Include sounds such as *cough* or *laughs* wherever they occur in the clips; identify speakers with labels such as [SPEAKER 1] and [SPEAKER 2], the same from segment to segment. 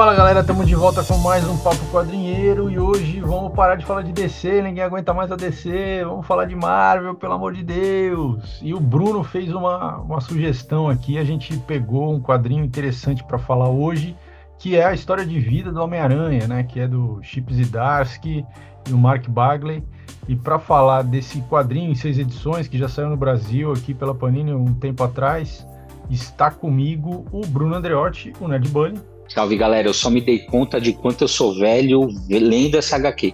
[SPEAKER 1] Fala galera, estamos de volta com mais um Papo Quadrinheiro e hoje vamos parar de falar de DC, ninguém aguenta mais a DC, vamos falar de Marvel, pelo amor de Deus. E o Bruno fez uma, uma sugestão aqui, a gente pegou um quadrinho interessante para falar hoje, que é a história de vida do Homem-Aranha, né? Que é do Chip Zdarsky e o Mark Bagley. E para falar desse quadrinho em seis edições que já saiu no Brasil aqui pela Panini um tempo atrás, está comigo o Bruno Andreotti, o Ned Bunny.
[SPEAKER 2] Salve galera, eu só me dei conta de quanto eu sou velho lendo essa HQ.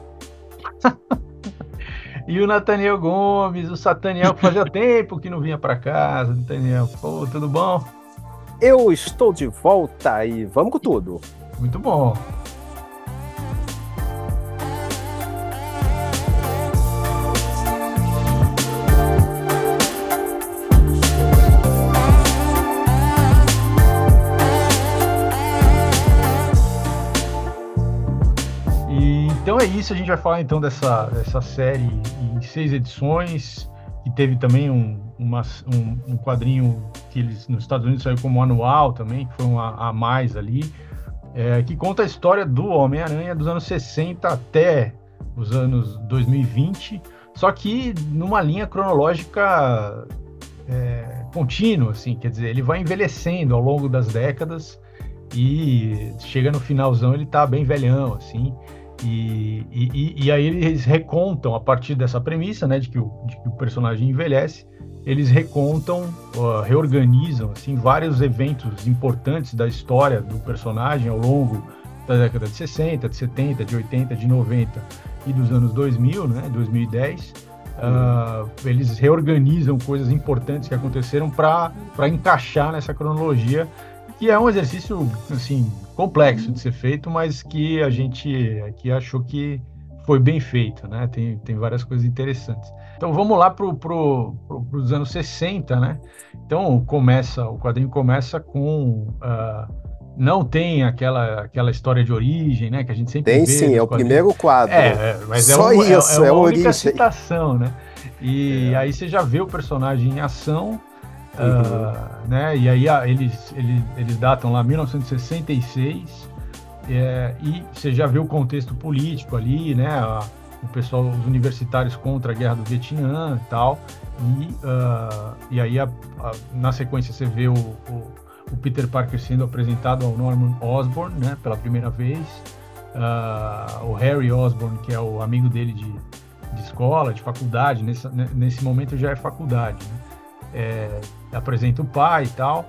[SPEAKER 2] *laughs*
[SPEAKER 1] e o Nathaniel Gomes, o Sataniel, que fazia *laughs* tempo que não vinha para casa. Nathaniel, pô, tudo bom?
[SPEAKER 3] Eu estou de volta e vamos com tudo.
[SPEAKER 1] Muito bom. Então é isso, a gente vai falar então dessa, dessa série em seis edições, que teve também um, uma, um, um, quadrinho que eles nos Estados Unidos saiu como anual também, que foi um a, a mais ali, é, que conta a história do Homem-Aranha dos anos 60 até os anos 2020, só que numa linha cronológica é, contínua, assim, quer dizer, ele vai envelhecendo ao longo das décadas e chega no finalzão ele tá bem velhão, assim, e, e, e, aí eles recontam, a partir dessa premissa, né, de que o, de que o personagem envelhece, eles recontam, uh, reorganizam, assim, vários eventos importantes da história do personagem ao longo da década de 60, de 70, de 80, de 90 e dos anos 2000, né, 2010. Uh, eles reorganizam coisas importantes que aconteceram para encaixar nessa cronologia que é um exercício assim complexo de ser feito, mas que a gente aqui achou que foi bem feito, né? Tem, tem várias coisas interessantes. Então vamos lá para pro, pro, os anos 60, né? Então começa, o quadrinho começa com uh, não tem aquela aquela história de origem, né? Que a gente sempre
[SPEAKER 3] tem sim, é o primeiro quadro.
[SPEAKER 1] É, é mas é
[SPEAKER 3] Só
[SPEAKER 1] é,
[SPEAKER 3] isso,
[SPEAKER 1] é, é uma
[SPEAKER 3] é
[SPEAKER 1] única
[SPEAKER 3] origem.
[SPEAKER 1] citação, né? E é. aí você já vê o personagem em ação Uhum. Uh, né? E aí eles, eles, eles datam lá 1966 é, e você já vê o contexto político ali, né? A, o pessoal, os universitários contra a guerra do Vietnã e tal. E, uh, e aí a, a, na sequência você vê o, o, o, Peter Parker sendo apresentado ao Norman Osborn, né? Pela primeira vez. Uh, o Harry Osborn, que é o amigo dele de, de escola, de faculdade, nesse, nesse momento já é faculdade, né? É, apresenta o pai e tal.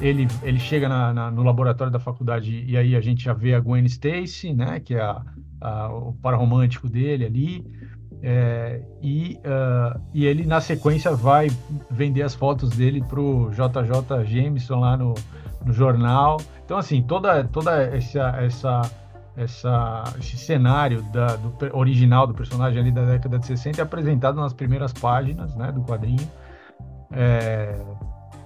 [SPEAKER 1] Ele, ele chega na, na, no laboratório da faculdade e aí a gente já vê a Gwen Stacy, né, que é a, a, o romântico dele ali. É, e, uh, e ele, na sequência, vai vender as fotos dele pro JJ Jameson lá no, no jornal. Então, assim, toda, toda essa, essa, essa, esse cenário da, do original do personagem ali da década de 60 é apresentado nas primeiras páginas né, do quadrinho. É,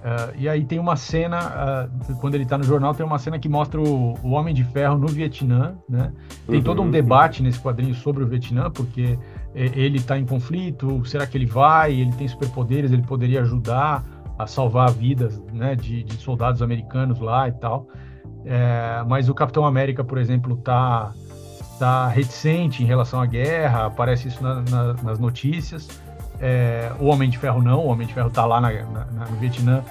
[SPEAKER 1] Uh, e aí tem uma cena, uh, quando ele está no jornal, tem uma cena que mostra o, o, Homem de Ferro no Vietnã, né? Tem uhum, todo um uhum. debate nesse quadrinho sobre o Vietnã, porque ele está em conflito, será que ele vai? Ele tem superpoderes, ele poderia ajudar a salvar vidas né, de, de soldados americanos lá e tal. É, mas o Capitão América, por exemplo, está tá reticente em relação à guerra, aparece isso na, na, nas notícias. É, o Homem de Ferro não, o Homem de Ferro está lá na, na, no Vietnã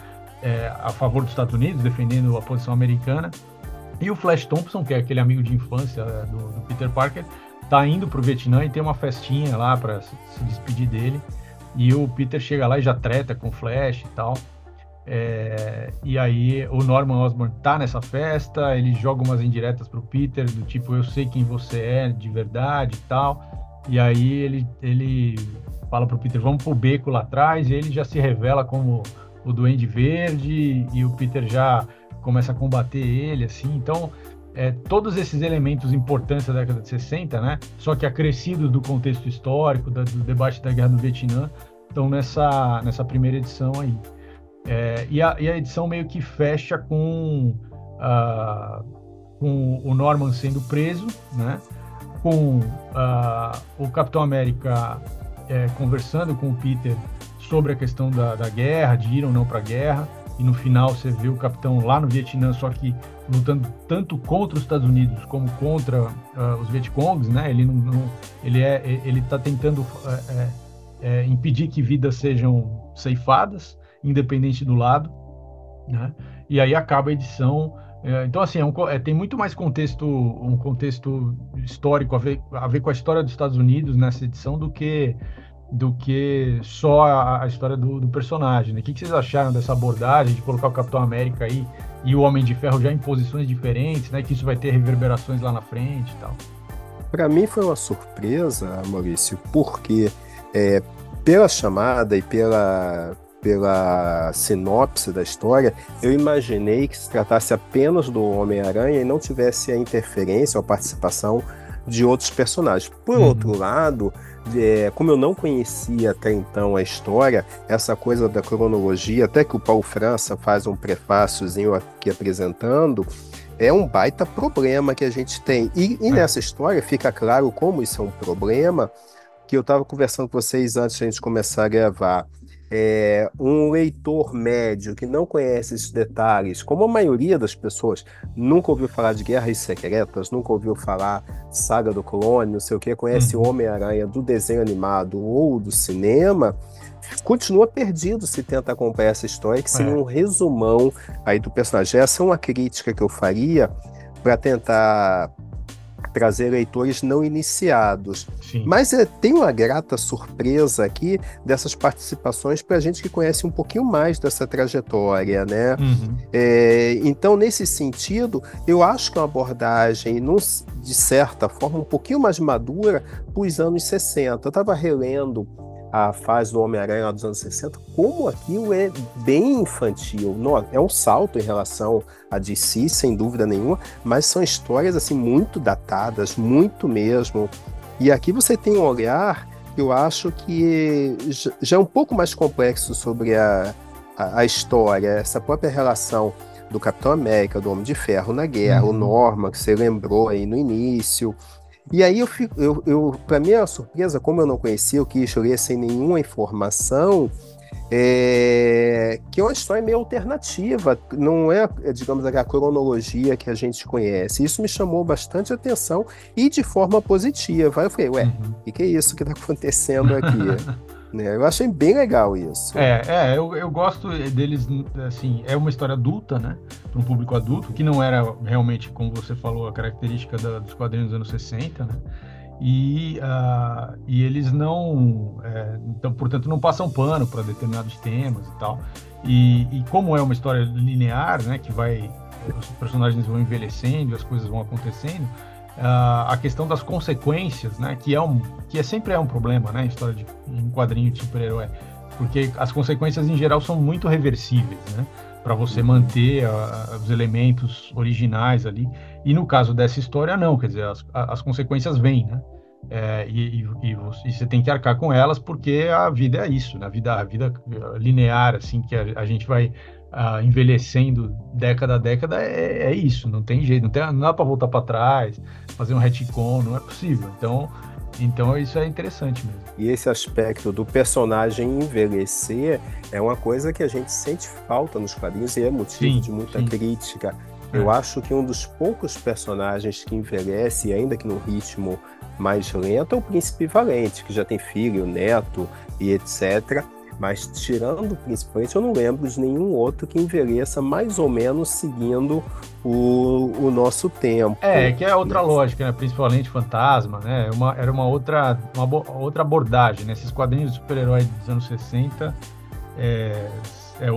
[SPEAKER 1] é, a favor dos Estados Unidos, defendendo a posição americana. E o Flash Thompson, que é aquele amigo de infância é, do, do Peter Parker, está indo para o Vietnã e tem uma festinha lá para se, se, despedir dele. E o Peter chega lá e já treta com o Flash e tal. É, e aí o Norman Osborn tá nessa festa, ele joga umas indiretas pro Peter, do tipo, eu sei quem você é de verdade e tal. E aí ele, ele fala pro Peter, vamos pro beco lá atrás, e ele já se revela como o Duende Verde, e o Peter já começa a combater ele, assim, então é, todos esses elementos importantes da década de 60, né, só que acrescidos do contexto histórico, da, do debate da Guerra do Vietnã, estão nessa, nessa primeira edição aí. É, e, a, e, a, edição meio que fecha com, uh, com o Norman sendo preso, né, com uh, o Capitão América é, conversando com o Peter sobre a questão da, da, guerra, de ir ou não para a guerra, e no final você vê o capitão lá no Vietnã, só que lutando tanto contra os Estados Unidos como contra uh, os Vietcongs, né? Ele não, não ele é ele está tentando é, é, impedir que vidas sejam ceifadas, independente do lado, né? E aí acaba a edição é, então, assim, é um, é, tem muito mais contexto, um contexto histórico a ver, a ver com a história dos Estados Unidos nessa edição do que do que só a, a história do, do personagem. Né? O que, que, vocês acharam dessa abordagem de colocar o Capitão América aí e o Homem de Ferro já em posições diferentes, né? Que isso vai ter reverberações lá na frente e tal.
[SPEAKER 3] Para mim foi uma surpresa, Maurício, porque é, pela chamada e pela pela sinopse da história, eu imaginei que se tratasse apenas do Homem-Aranha e não tivesse a interferência ou participação de outros personagens. Por uhum. outro lado, é, como eu não conhecia até então a história, essa coisa da cronologia, até que o Paulo França faz um prefáciozinho aqui apresentando, é um baita problema que a gente tem. E, e é. nessa história fica claro como isso é um problema, que eu estava conversando com vocês antes de a gente começar a gravar é, um leitor médio que não conhece esses detalhes, como a maioria das pessoas nunca ouviu falar de Guerras Secretas, nunca ouviu falar Saga do Clone, não sei o que, conhece uhum. Homem-Aranha do desenho animado ou do cinema, continua perdido se tenta acompanhar essa história, que seria é. um resumão aí do personagem. Essa é uma crítica que eu faria para tentar trazer leitores não iniciados. Sim. Mas é, tem uma grata surpresa aqui dessas participações para gente que conhece um pouquinho mais dessa trajetória, né? Uhum. É, então, nesse sentido, eu acho que é uma abordagem, num, de certa forma, um pouquinho mais madura para os anos 60. Eu estava relendo a fase do Homem-Aranha dos anos 60, como aquilo é bem infantil. Não, é um salto em relação a DC, sem dúvida nenhuma, mas são histórias assim muito datadas, muito mesmo. E aqui você tem um olhar que eu acho que já é um pouco mais complexo sobre a, a, a história, essa própria relação do Capitão América, do Homem de Ferro na guerra, uhum. o Norma, que você lembrou aí no início, e aí eu fico, eu, eu para minha surpresa, como eu não conhecia, eu quis ler sem nenhuma informação, é, que é uma história meio alternativa, não é, digamos, a cronologia que a gente conhece. Isso me chamou bastante atenção e de forma positiva. Eu falei, ué, o uhum. que, que é isso que está acontecendo aqui? *laughs* Né? Eu achei bem legal isso.
[SPEAKER 1] É, é eu, eu gosto deles, assim, é uma história adulta, né? Para um público adulto, que não era realmente, como você falou, a característica da, dos quadrinhos dos anos 60, né? E, uh, e eles não, é, então, portanto, não passam pano para determinados temas e tal. E, e como é uma história linear, né? Que vai, os personagens vão envelhecendo, as coisas vão acontecendo, uh, a questão das consequências, né? Que é um, que é sempre é um problema, né? História de um quadrinho de super-herói, porque as consequências em geral são muito reversíveis, né? Para você manter uh, os elementos originais ali. E no caso dessa história, não, quer dizer, as, as consequências vêm, né? É, e, e, e, você tem que arcar com elas porque a vida é isso, né? a vida, a vida linear, assim, que a, a gente vai envelhecendo década a década é, é, isso, não tem jeito, não, tem, não dá para voltar para trás, fazer um retcon, não é possível. Então, então isso é interessante mesmo.
[SPEAKER 3] E esse aspecto do personagem envelhecer é uma coisa que a gente sente falta nos quadrinhos e é motivo sim, de muita sim. crítica. É. Eu acho que um dos poucos personagens que envelhece, ainda que num ritmo mais lento, é o Príncipe Valente, que já tem filho, neto e etc. Mas tirando principalmente, eu não lembro de nenhum outro que envelheça mais ou menos seguindo o, o nosso tempo.
[SPEAKER 1] É, que é outra lógica, né? Principalmente fantasma, né? É uma, era uma outra, uma outra abordagem, né? Esses quadrinhos de super-herói dos anos 60 é, é,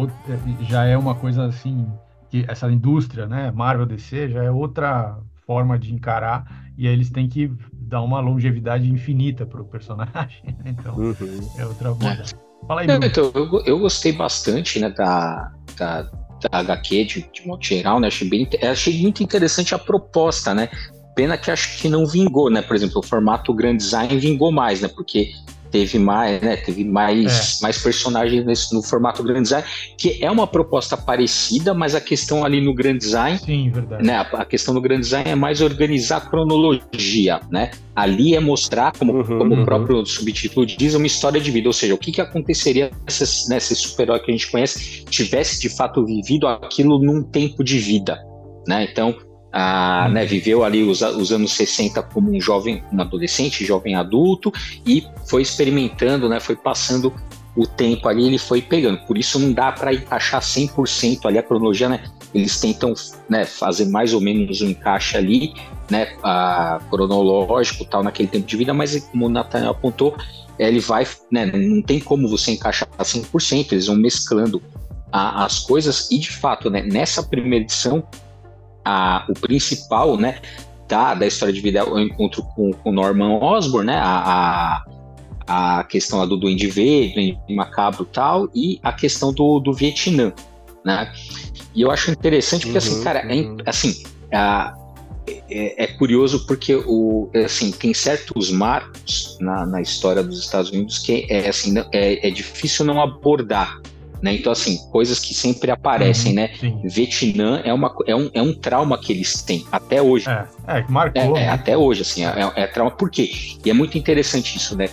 [SPEAKER 1] já é uma coisa assim, que essa indústria, né? Marvel DC já é outra forma de encarar e aí eles têm que dar uma longevidade infinita para o personagem. Né? Então, uhum. é outra abordagem. *laughs*
[SPEAKER 2] Fala aí, então, eu, eu gostei bastante né, da, da, da HQ de, de modo geral, né? Achei, bem, achei muito interessante a proposta, né? Pena que acho que não vingou, né? Por exemplo, o formato Grand Design vingou mais, né? Porque teve mais, né, teve mais, é. mais personagens nesse, no formato Grand Design, que é uma proposta parecida, mas a questão ali no Grand Design,
[SPEAKER 1] Sim, verdade.
[SPEAKER 2] né, a, a questão do Grand Design é mais organizar a cronologia, né? Ali é mostrar, como, uhum, como uhum. o próprio subtítulo diz, uma história de vida, ou seja, o que, que aconteceria se né, esse super-herói que a gente conhece tivesse de fato vivido aquilo num tempo de vida, né? Então, ah, né, viveu ali os, os, anos 60 como um jovem, um adolescente, jovem adulto, e foi experimentando, né, foi passando o tempo ali, ele foi pegando. Por isso não dá para encaixar 100% ali a cronologia, né? Eles tentam né, fazer mais ou menos um encaixe ali, né, a, cronológico tal naquele tempo de vida, mas como o Nathaniel apontou, ele vai, né, não tem como você encaixar 100%, eles vão mesclando a, as coisas e de fato, né, nessa primeira edição a, o principal, né, da, da história de vida é o encontro com, o Norman Osborn, né, a, a, a questão lá do Duende Verde, do Macabro e tal, e a questão do, do Vietnã, né, e eu acho interessante porque, assim, uhum, assim, cara, é uhum. é, assim, a, é, é, curioso porque o, assim, tem certos marcos na, na história dos Estados Unidos que é, assim, é, é difícil não abordar, né? Então, assim, coisas que sempre aparecem, uhum, né? Sim. Vietnã é, uma, é, um, é um trauma que eles têm até hoje. É,
[SPEAKER 1] é marcou.
[SPEAKER 2] É, é, até hoje, assim, é, é, trauma. Por quê? E é muito interessante isso, né?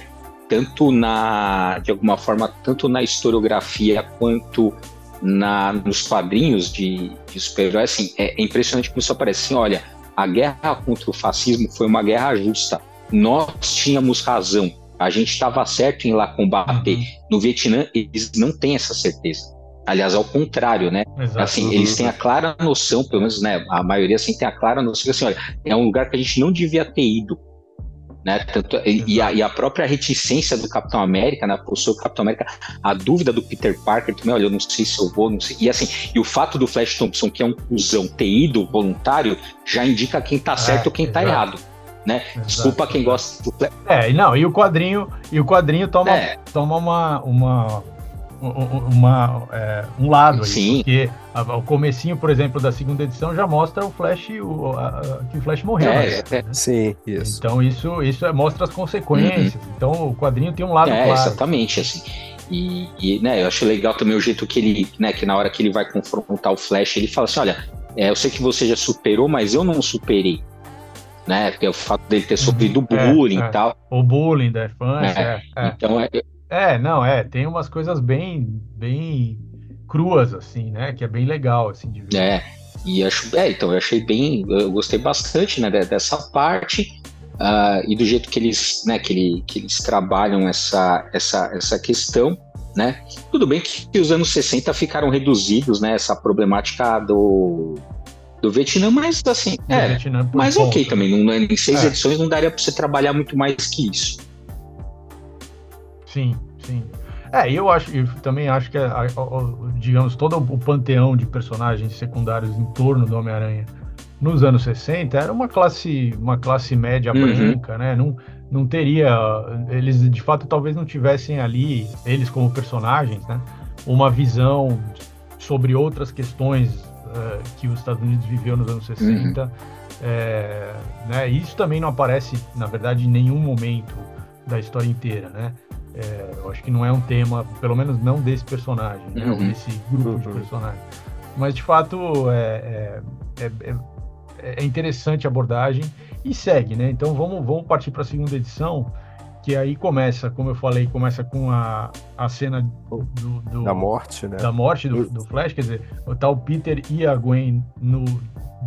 [SPEAKER 2] Tanto na, de alguma forma, tanto na historiografia quanto na, nos quadrinhos de, de super-heróis, assim, é, é, impressionante como isso aparece. Assim, olha, a guerra contra o fascismo foi uma guerra justa. Nós tínhamos razão a gente estava certo em ir lá combater. Uhum. No Vietnã, eles não têm essa certeza. Aliás, ao contrário, né? Exato. Assim, eles têm a clara noção, pelo menos, né? A maioria assim tem a clara noção que assim, olha, é um lugar que a gente não devia ter ido. Né? Tanto, e, a, e, a, própria reticência do Capitão América, né? Postou o Capitão América, a dúvida do Peter Parker também, olha, eu não sei se eu vou, não sei. E assim, e o fato do Flash Thompson, que é um cuzão, ter ido voluntário, já indica quem tá certo é, ou quem tá exato. tá errado né? Exato. Desculpa quem gosta do
[SPEAKER 1] É, não, e o quadrinho, e o quadrinho toma, é. toma uma, uma, uma é, um lado aí, Sim. porque a, o comecinho, por exemplo, da segunda edição já mostra o Flash, o, a, a, que o Flash morreu. É,
[SPEAKER 3] né? é. Sim, isso.
[SPEAKER 1] Então isso, isso é, mostra as consequências. Uhum. Então o quadrinho tem um lado é,
[SPEAKER 2] claro. Exatamente, assim. E, e, né, eu acho legal também o jeito que ele, né, que na hora que ele vai confrontar o Flash, ele fala assim, olha, é, eu sei que você já superou, mas eu não superei né? Porque o fato dele ter sofrido uhum. bullying é, e tal.
[SPEAKER 1] O bullying da infância. É, é. Então é. É, não, é, tem umas coisas bem, bem cruas, assim, né? Que é bem legal, assim, de ver.
[SPEAKER 2] É, e acho, é, então eu achei bem, eu gostei bastante, né, dessa parte. Uh, e do jeito que eles, né, que, ele, que eles trabalham essa, essa, essa questão, né? Tudo bem que os anos 60 ficaram reduzidos, né? Essa problemática do, do Vietnã, mas assim, é, Vietnã mas ponto. ok também, não, em seis é. edições não daria para você trabalhar muito mais que isso.
[SPEAKER 1] Sim, sim. É, eu acho, eu também acho que, digamos, todo o panteão de personagens secundários em torno do Homem-Aranha nos anos 60 era uma classe, uma classe média uhum. branca, né? Não, não teria, eles de fato talvez não tivessem ali, eles como personagens, né? Uma visão sobre outras questões uh, que os Estados Unidos viveu nos anos 60. Uhum. É, né, isso também não aparece, na verdade, em nenhum momento da história inteira, né? É, eu acho que não é um tema, pelo menos não desse personagem, né, uhum. desse grupo de uhum. personagens. Mas, de fato, é, é, é, é interessante a abordagem e segue, né? Então, vamos, vamos partir para a segunda edição, que aí começa, como eu falei, começa com a, a cena do, do
[SPEAKER 3] da morte, né?
[SPEAKER 1] Da morte do, do, Flash, quer dizer, o tal Peter e a Gwen no,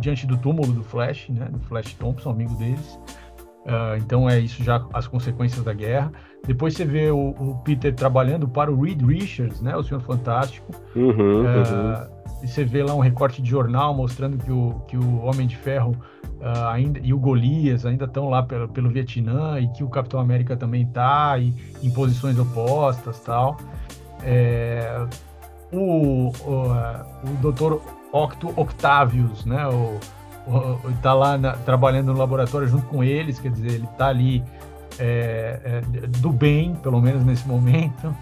[SPEAKER 1] diante do túmulo do Flash, né? Do Flash Thompson, amigo deles. Uh, então é isso já as consequências da guerra. Depois você vê o, o Peter trabalhando para o Reed Richards, né? O Senhor Fantástico.
[SPEAKER 3] Uhum, uh, uhum.
[SPEAKER 1] E você vê lá um recorte de jornal mostrando que o, que o Homem de Ferro uh, ainda, e o Golias ainda estão lá pelo, pelo Vietnã e que o Capitão América também está em posições opostas tal. É, o, o, o Dr. Octo Octavius, né? O, o, tá lá na, trabalhando no laboratório junto com eles, quer dizer, ele está ali é, é, do bem, pelo menos nesse momento.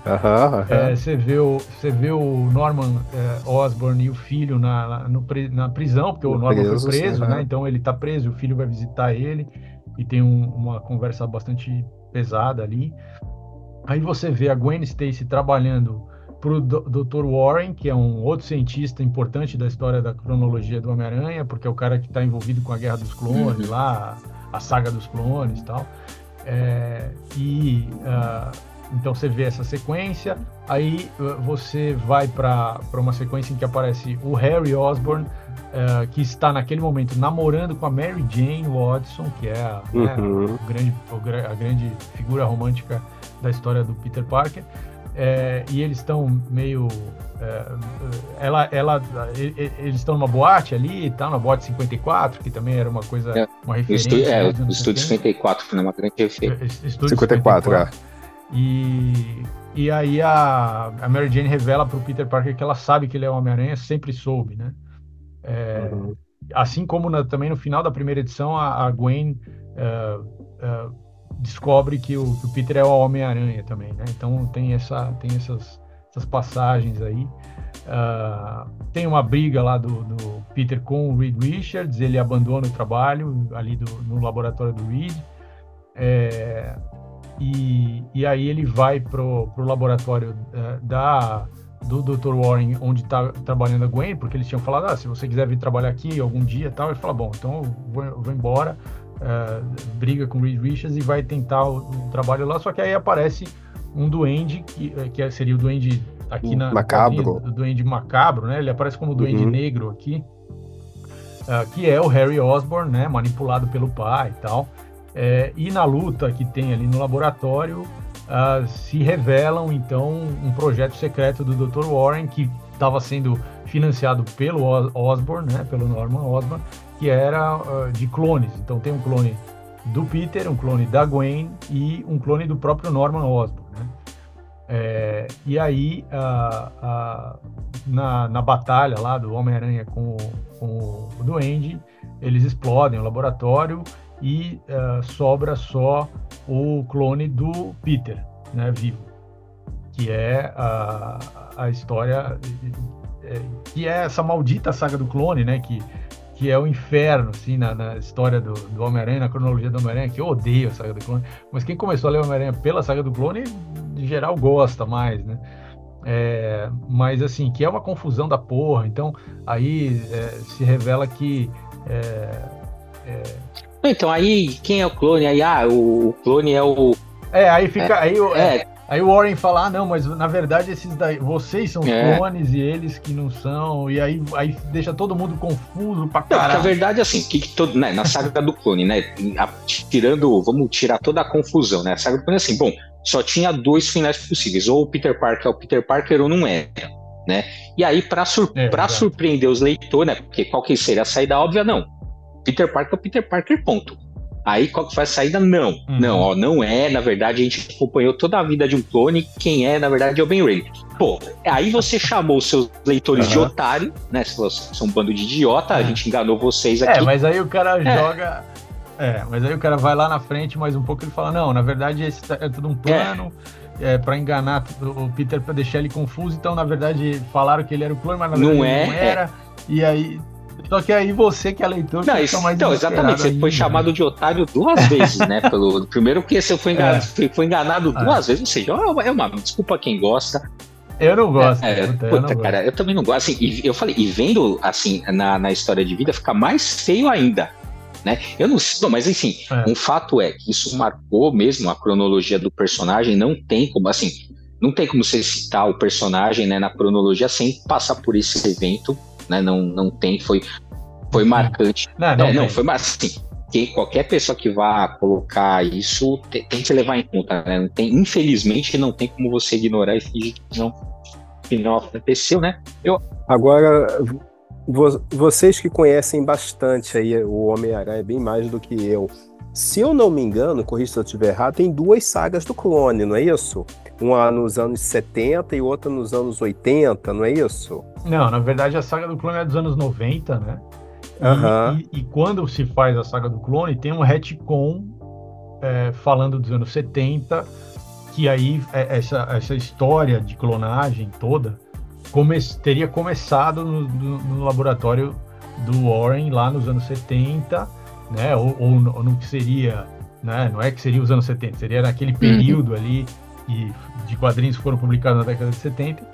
[SPEAKER 1] É, você, vê o, você vê o Norman é, Osborn e o filho na, no, na prisão, porque o Norman preso, foi preso, sim, né? Então ele está preso, o filho vai visitar ele e tem um, uma conversa bastante pesada ali. Aí você vê a Gwen Stacy trabalhando para o Dr. Warren, que é um outro cientista importante da história da cronologia do Homem-Aranha, porque é o cara que está envolvido com a Guerra dos Clones, uhum. lá, a saga dos clones e tal. É, e uh, então você vê essa sequência, aí uh, você vai para uma sequência em que aparece o Harry Osborn, uh, que está naquele momento namorando com a Mary Jane Watson, que é a, né, uhum. né, grande, a grande figura romântica da história do Peter Parker é, e eles estão meio. É, ela, ela, eles estão numa boate ali, tá na boate 54, que também era uma coisa, é, uma referência.
[SPEAKER 2] Estu, é, o Estúdio 54 foi uma grande referência.
[SPEAKER 3] Estúdio 54, 54. É.
[SPEAKER 1] E, e aí a, a Mary Jane revela para o Peter Parker que ela sabe que ele é o Homem-Aranha, sempre soube, né? É, uhum. Assim como na, também no final da primeira edição, a, a Gwen uh, uh, descobre que o, que o Peter é o Homem-Aranha também, né? Então tem, essa, tem essas, essas passagens aí. Uh, tem uma briga lá do, do, Peter com o Reed Richards, ele abandona o trabalho ali do, no laboratório do Reed. É, e, e aí ele vai pro, pro laboratório uh, da do Dr. Warren, onde está trabalhando a Gwen, porque eles tinham falado, ah, se você quiser vir trabalhar aqui algum dia tal, ele fala, bom, então eu vou, eu vou embora, uh, briga com Reed Richards e vai tentar o, o, trabalho lá, só que aí aparece um duende, que, eh, que seria o duende aqui na...
[SPEAKER 3] Macabro.
[SPEAKER 1] O duende macabro, né? Ele aparece como duende uhum. negro aqui, uh, que é o Harry Osborn, né? Manipulado pelo pai e tal. É, e na luta que tem ali no laboratório, uh, se revelam então um projeto secreto do Dr. Warren que estava sendo financiado pelo Osborn, né, pelo Norman Osborn, que era uh, de clones. Então tem um clone do Peter, um clone da Gwen e um clone do próprio Norman Osborn. Né? É, e aí, uh, uh, na, na batalha lá do Homem-Aranha com, com, o Duende, eles explodem o laboratório e uh, sobra só o clone do Peter, né, vivo, que é a, a história, é, que é essa maldita saga do clone, né, que que é o inferno, assim, na, na história do, do Homem-Aranha, na cronologia do Homem-Aranha, que eu odeio a saga do clone, mas quem começou a ler Homem-Aranha pela saga do clone, em geral, gosta mais, né? É, mas, assim, que é uma confusão da porra, então aí é, se revela que. É,
[SPEAKER 2] é então, aí, quem é o clone? Aí, ah, o, o clone é o.
[SPEAKER 1] É, aí fica. aí, é, é Aí o Warren fala, ah, não, mas na verdade esses daí, vocês são é. clones e eles que não são, e aí, aí deixa todo mundo confuso pra caralho.
[SPEAKER 2] Não, a verdade é assim, que, que todo, né, na saga do clone, né, tirando, vamos tirar toda a confusão, né, a saga do clone é assim, bom, só tinha dois finais possíveis, ou o Peter Parker é o Peter Parker ou não é, né, e aí pra, sur é, pra surpreender os leitores, né, porque qual que seria a saída óbvia, não, Peter Parker é o Peter Parker, ponto. Aí qual que foi a saída? Não. Uhum. Não, ó, não é. Na verdade, a gente acompanhou toda a vida de um clone. Quem é, na verdade, é o Ben Ray. Pô, aí você chamou os seus leitores uhum. de otário, né? Se vocês são um bando de idiota, a é. gente enganou vocês é, aqui.
[SPEAKER 1] É, mas aí o cara é. joga. É, mas aí o cara vai lá na frente mais um pouco e fala: não, na verdade, esse tá, é tudo um plano. É. é para enganar o Peter para deixar ele confuso, então na verdade falaram que ele era o clone, mas na verdade não, é, não era. E aí só que aí você que é leitor
[SPEAKER 2] não, isso, Então, exatamente, você foi chamado de otário duas *laughs* vezes, né? Pelo, primeiro porque você foi enganado, é. foi enganado duas é. vezes, ou seja, é uma desculpa quem gosta.
[SPEAKER 1] Eu não gosto. É,
[SPEAKER 2] é, puta, eu não cara, gosto. eu também não gosto. Assim, e eu falei, e vendo assim na, na história de vida, fica mais feio ainda. Né? Eu não sei, mas enfim, é. um fato é que isso marcou mesmo a cronologia do personagem, não tem como, assim, não tem como você citar o personagem né, na cronologia sem passar por esse evento né? Não, não tem, foi, foi marcante. Não, não, é, não foi assim. Que qualquer pessoa que vá colocar isso tem, tem que levar em conta, né? Não tem, infelizmente, não tem como você ignorar e fingir que não, que não aconteceu, né?
[SPEAKER 3] Eu... Agora, vocês que conhecem bastante aí o Homem-Aranha, bem mais do que eu. Se eu não me engano, corrija se eu estiver errado, tem duas sagas do clone, não é isso? Uma nos anos 70 e outra nos anos 80, não é isso?
[SPEAKER 1] Não, na verdade a saga do clone é dos anos 90, né? Uhum. E, e, e, quando se faz a saga do clone, tem um retcon é, falando dos anos 70, que aí é, essa, essa história de clonagem toda come, teria começado no, no, no, laboratório do Warren lá nos anos 70, né? Ou, ou, ou no que seria, né? Não é que seria os anos 70, seria naquele uhum. período uhum. ali que, de quadrinhos que foram publicados na década de 70.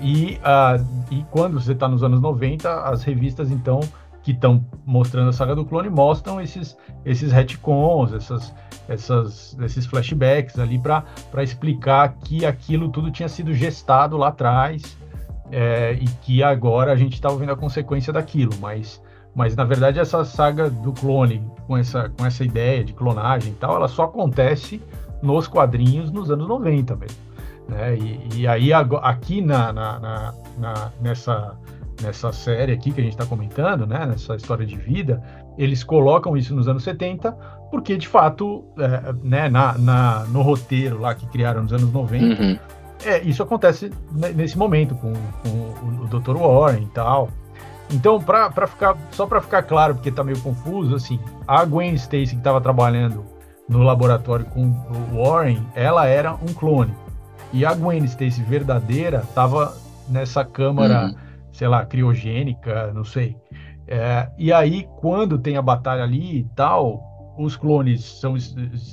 [SPEAKER 1] E, uh, e quando você está nos anos 90, as revistas, então, que estão mostrando a saga do clone, mostram esses, esses retcons, essas, essas, esses flashbacks ali para explicar que aquilo tudo tinha sido gestado lá atrás é, e que agora a gente está vendo a consequência daquilo. Mas, mas, na verdade, essa saga do clone, com essa, com essa ideia de clonagem e tal, ela só acontece nos quadrinhos nos anos 90 mesmo. Né? E, e aí, aqui na, na, na, na, nessa, nessa série aqui que a gente está comentando, né? nessa história de vida, eles colocam isso nos anos 70, porque de fato, é, né, na, na, no roteiro lá que criaram nos anos 90, uhum. é, isso acontece nesse momento com, com o, o Dr. Warren e tal. Então, para ficar, só para ficar claro, porque está meio confuso, assim, a Gwen Stacy que estava trabalhando no laboratório com o Warren, ela era um clone. E a Gwen Stacy verdadeira estava nessa câmara, uhum. Sei lá, criogênica, não sei. É, e aí, quando tem a batalha ali e tal, os clones são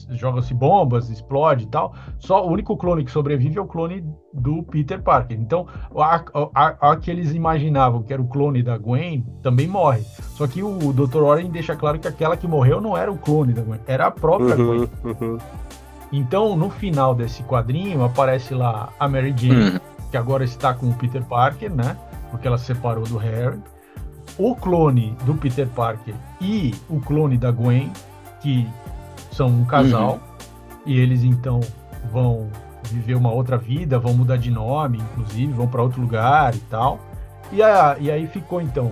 [SPEAKER 1] jogam-se bombas, explode e tal. Só o único clone que sobrevive é o clone do Peter Parker. Então, a, a, a, que eles imaginavam que era o clone da Gwen também morre. Só que o Dr. Warren deixa claro que aquela que morreu não era o clone da Gwen, era a própria uhum, Gwen. Uhum. Então, no final desse quadrinho aparece lá a Mary Jane, uhum. que agora está com o Peter Parker, né? Porque ela se separou do Harry. O clone do Peter Parker e o clone da Gwen que são um casal uhum. e eles então vão viver uma outra vida, vão mudar de nome, inclusive, vão para outro lugar e tal. E, a, e aí ficou então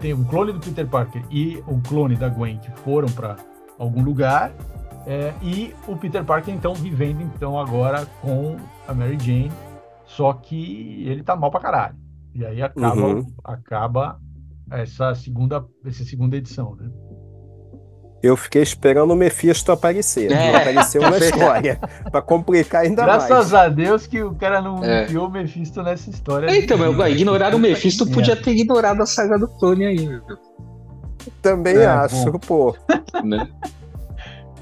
[SPEAKER 1] tem um clone do Peter Parker e um clone da Gwen que foram para algum lugar é, e o Peter Parker então vivendo então agora com a Mary Jane, só que ele tá mal pra caralho. E aí acaba uhum. acaba essa segunda essa segunda edição, né?
[SPEAKER 3] Eu fiquei esperando o Mephisto aparecer. É. Não apareceu na *laughs* história. pra complicar ainda
[SPEAKER 1] Graças mais. Graças a Deus que o cara não é. enfiou o Mephisto nessa história.
[SPEAKER 2] É, então, meu, ignorar o Mephisto podia ter ignorado a saga do clone aí.
[SPEAKER 3] Também é, acho, bom. pô.
[SPEAKER 1] Né?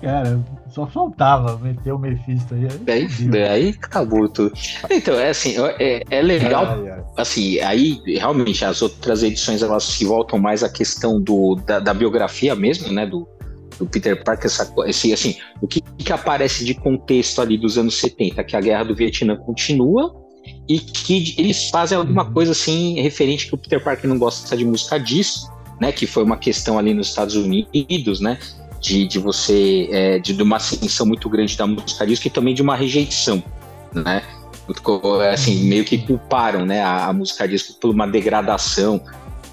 [SPEAKER 1] Cara, só faltava meter o Mephisto aí.
[SPEAKER 2] Daí, aí acabou tudo. Então, é assim, é, é legal. Assim, aí realmente as outras edições elas se voltam mais à questão do, da, da biografia mesmo, né? Do, do Peter Parker, essa, esse, assim, o que, que aparece de contexto ali dos anos 70, que a guerra do Vietnã continua e que eles fazem alguma uhum. coisa assim referente que o Peter Parker não gosta de música disco, né, que foi uma questão ali nos Estados Unidos, né, de, de você, é, de, de uma ascensão muito grande da música disco e também de uma rejeição, né, assim, meio que culparam, né, a, a música disco por uma degradação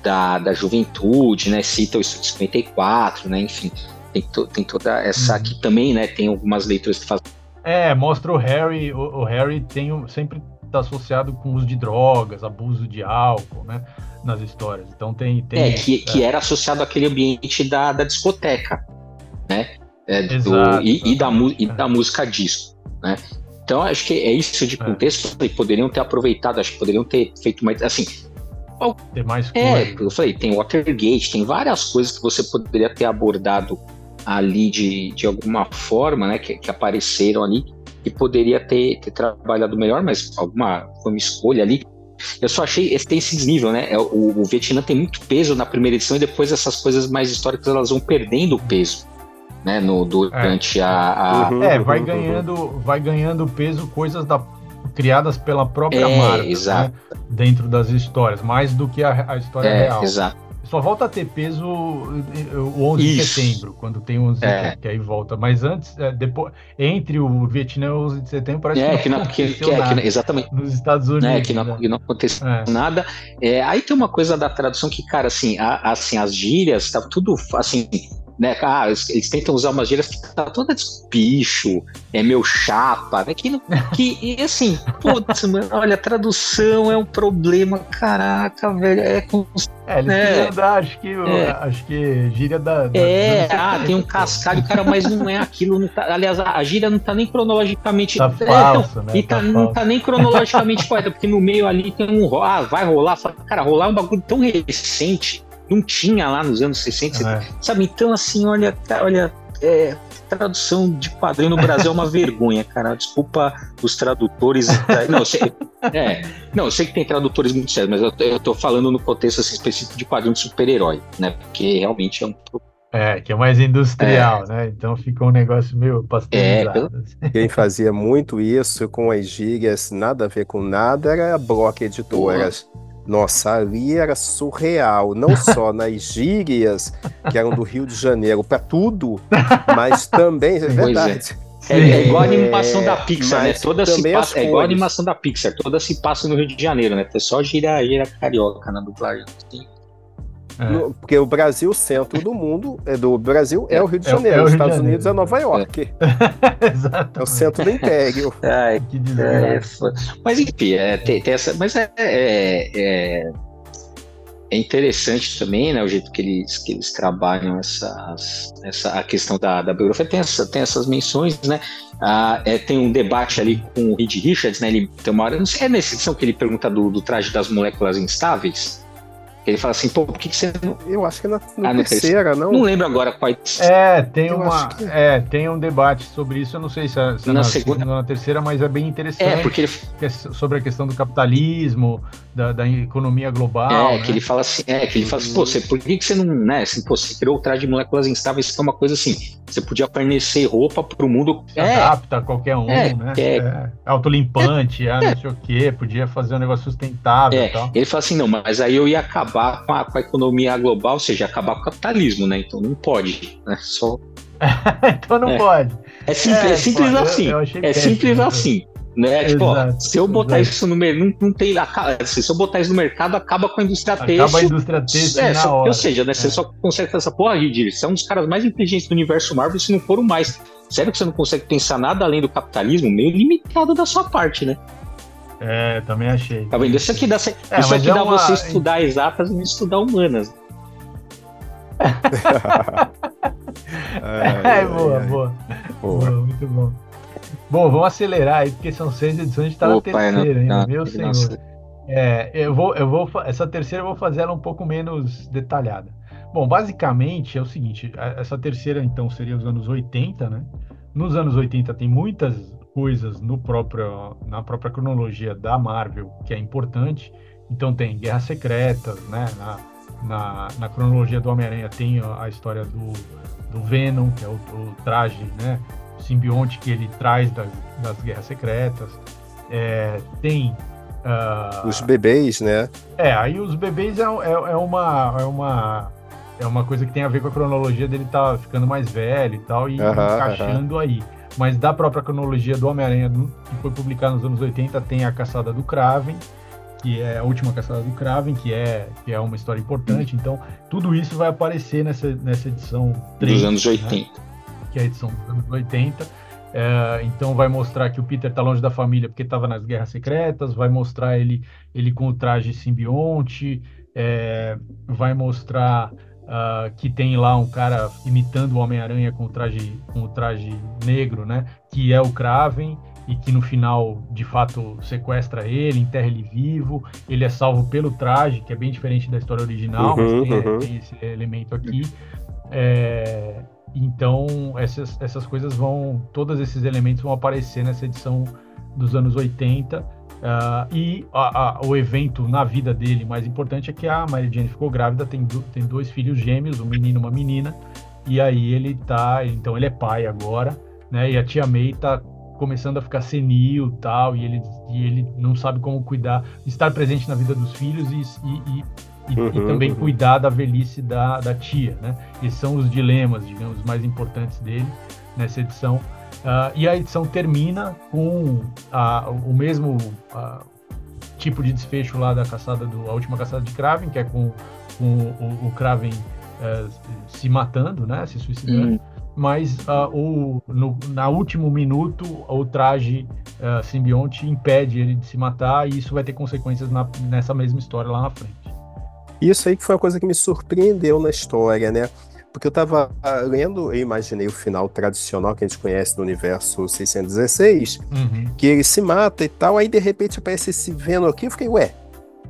[SPEAKER 2] da, da juventude, né, cita o 54, né, enfim, tem, to, tem toda essa aqui uhum. também, né? Tem algumas leituras que fazem.
[SPEAKER 1] É, mostra o Harry, o, o Harry tem um, sempre está associado com uso de drogas, abuso de álcool, né? Nas histórias. Então tem. tem
[SPEAKER 2] é, que, é. que era associado àquele ambiente da, da discoteca, né? É, do, exato, e, e, da, e da música disco, né? Então acho que é isso de é. contexto. É. Poderiam ter aproveitado, acho que poderiam ter feito mais. Assim,
[SPEAKER 1] ter mais
[SPEAKER 2] é, coisa. Eu falei, tem Watergate, tem várias coisas que você poderia ter abordado ali de, de alguma forma, né, que, que apareceram ali, e poderia ter, ter trabalhado melhor, mas alguma foi uma escolha ali. Eu só achei tem esse desnível, né? É, o, o Vietnã tem muito peso na primeira edição e depois essas coisas mais históricas elas vão perdendo peso, né? No, durante é. a,
[SPEAKER 1] a... Uhum, é, vai uhum, ganhando, uhum. vai ganhando peso coisas da criadas pela própria é, Marvel, né? dentro das histórias, mais do que a, a história é, real.
[SPEAKER 2] Exato.
[SPEAKER 1] Só volta a ter peso o 11 Isso. de setembro, quando tem 11 de é. setembro, que aí volta. Mas antes, é, depois, entre o Vietnã e o 11 de setembro, parece
[SPEAKER 2] é, que não, que, que, é, que, exatamente.
[SPEAKER 1] Nos Estados Unidos. É,
[SPEAKER 2] que não, né? que não aconteceu é. nada. É, aí tem uma coisa da tradução que, cara, assim, a, assim as gírias, tá tudo assim né? Ah, eles, eles, tentam usar umas gírias que tá toda bicho, é meu chapa, né? Que, que e assim, putz, mano, olha, a tradução é um problema, caraca, velho. É, com,
[SPEAKER 1] é eles né? dar, acho que, é. acho que gíria da. da
[SPEAKER 2] é, ah, tem um cascalho, cara, mas não é aquilo. Não tá, aliás, a, gíria não tá nem cronologicamente.
[SPEAKER 1] Tá é, falso, né?
[SPEAKER 2] E tá, tá não tá nem cronologicamente correta, porque no meio ali tem um. Ah, vai rolar. Cara, rolar é um bagulho tão recente não tinha lá nos anos 60, é. sabe? Então, assim, olha, olha, é, tradução de quadrinho no Brasil é uma *laughs* vergonha, cara. Desculpa os tradutores. Não, eu sei, é, não, eu sei que tem tradutores muito sérios, mas eu, eu tô falando no contexto assim, específico de quadrinho de super-herói, né? Porque realmente é um
[SPEAKER 1] é, que é mais industrial, é. né? Então fica um negócio meio pasteurizado.
[SPEAKER 3] É. *laughs* Quem fazia muito isso com as gírias, nada a ver com nada, era a Block Editoras. Nossa, ali era surreal, não só *laughs* nas gírias, que eram do Rio de Janeiro, para tudo, mas também, é verdade.
[SPEAKER 2] É. é, igual a animação da Pixar, né? Toda se passa, é igual a animação da Pixar, toda se passa no Rio de Janeiro, né? Foi só gira, gira carioca na dublagem.
[SPEAKER 3] É. No, porque o Brasil, centro do mundo, é do Brasil é o Rio de é Janeiro, é, os Estados Unidos é Nova York. *laughs* *laughs* É. o centro do império.
[SPEAKER 2] Ai, que mas enfim, tem, tem, essa. Mas é, é, interessante também, né, o jeito que eles, que eles trabalham essas, essa, a questão da, da biografia. Tem, essa, tem essas menções, né? Ah, é, tem um debate ali com o Reed Richards, né? Ele tem uma hora, não sei, é nessa edição que ele pergunta do, do traje das moléculas instáveis. Ele fala assim, pô, por que, que você não.
[SPEAKER 3] Eu acho que é na, na ah, terceira, não.
[SPEAKER 2] Não lembro agora qual
[SPEAKER 1] é. tem uma. Que... É, tem um debate sobre isso. Eu não sei se é, se é na, na, segunda ou na terceira, mas é bem interessante. É,
[SPEAKER 2] porque ele...
[SPEAKER 1] É sobre a questão do capitalismo, da, da economia global.
[SPEAKER 2] É, né? que ele fala assim, é, que ele fala assim, pô, você, por que, que você não, né, assim, pô, você criou o traje de moléculas instáveis, que é uma coisa assim, você podia fornecer roupa para o mundo.
[SPEAKER 1] É, adapta a qualquer um, é, né? É, é, autolimpante, é, não sei o quê, podia fazer um negócio sustentável e tal.
[SPEAKER 2] Ele fala assim, não, mas aí eu ia acabar com a, com a economia global, ou seja, acabar com o capitalismo, né? Então não pode, né? Só. *laughs*
[SPEAKER 1] então não pode.
[SPEAKER 2] É simples, é, simples pô, assim. Eu, eu é simples né? assim. Né? Tipo, ó, se eu botar exato. isso no mercado, não, não tem. Se eu botar isso no mercado, acaba com a indústria têxtil.
[SPEAKER 1] Acaba a indústria têxtil. É,
[SPEAKER 2] só, ou seja, né, é. você só consegue fazer essa porra, Ridir. Você é um dos caras mais inteligentes do universo Marvel, se não for o mais. Sério que você não consegue pensar nada além do capitalismo? Meio limitado da sua parte, né?
[SPEAKER 1] É, também achei.
[SPEAKER 2] Tá vendo? Isso aqui dá, isso é, aqui é dá uma... você estudar exatas e não estudar humanas. *laughs* *laughs*
[SPEAKER 1] é, boa, boa, boa. Muito bom. Bom, vamos acelerar aí, porque são seis edições, a gente tá Opa, na terceira ainda, meu senhor. É, eu vou, eu vou, essa terceira eu vou fazer ela um pouco menos detalhada. Bom, basicamente é o seguinte, essa terceira então seria os anos 80, né? Nos anos 80 tem muitas coisas no próprio, na própria cronologia da Marvel que é importante. Então tem Guerras Secretas, né? Na, na, na cronologia do Homem-Aranha tem a, a, história do, do Venom, que é o, o traje, né? Simbionte que ele traz das, das Guerras Secretas. É, tem
[SPEAKER 3] uh, os bebês, né?
[SPEAKER 1] É, aí os bebês é, é, é, uma é uma é uma coisa que tem a ver com a cronologia dele tá ficando mais velho e tal e uh -huh, encaixando uh -huh. aí. Mas da própria cronologia do Homem-Aranha que foi publicada nos anos 80 tem a Caçada do Kraven, que é a última Caçada do Kraven, que é que é uma história importante. Então tudo isso vai aparecer nessa nessa edição
[SPEAKER 2] 3 dos anos 80. Né?
[SPEAKER 1] Que é a edição dos anos 80. É, então vai mostrar que o Peter está longe da família porque estava nas guerras secretas, vai mostrar ele, ele com o traje simbionte, é, vai mostrar uh, que tem lá um cara imitando o Homem-Aranha com o traje com o traje negro, né? Que é o Kraven e que no final de fato sequestra ele, enterra ele vivo. Ele é salvo pelo traje, que é bem diferente da história original, uhum, mas tem, uhum. tem, esse elemento aqui. É, então, essas, essas coisas vão, todos esses elementos vão aparecer nessa edição dos anos 80. Uh, ah, e a, a, o evento na vida dele mais importante é que a Mary Jane ficou grávida, tem, do, tem dois filhos gêmeos, um menino e uma menina. E aí ele tá, então ele é pai agora, né? E a tia May tá começando a ficar senil tal, e ele, e ele não sabe como cuidar, estar presente na vida dos filhos e, e, e, uhum, e também uhum. cuidar da velhice da, da tia, né? Esses são os dilemas, digamos, mais importantes dele nessa edição. Uh, e a edição termina com a, o mesmo uh, tipo de desfecho lá da caçada do, a última caçada de Kraven, que é com, com o, o, Kraven uh, se matando, né? Se suicidando. Uhum. Mas o, no na último minuto o traje simbionte impede ele de se matar e isso vai ter consequências na, nessa mesma história lá na frente.
[SPEAKER 3] Isso aí que foi uma coisa que me surpreendeu na história, né? Porque eu estava lendo, eu imaginei o final tradicional que a gente conhece no universo 616, uhum. que ele se mata e tal, aí de repente aparece esse Venom aqui, eu fiquei, ué,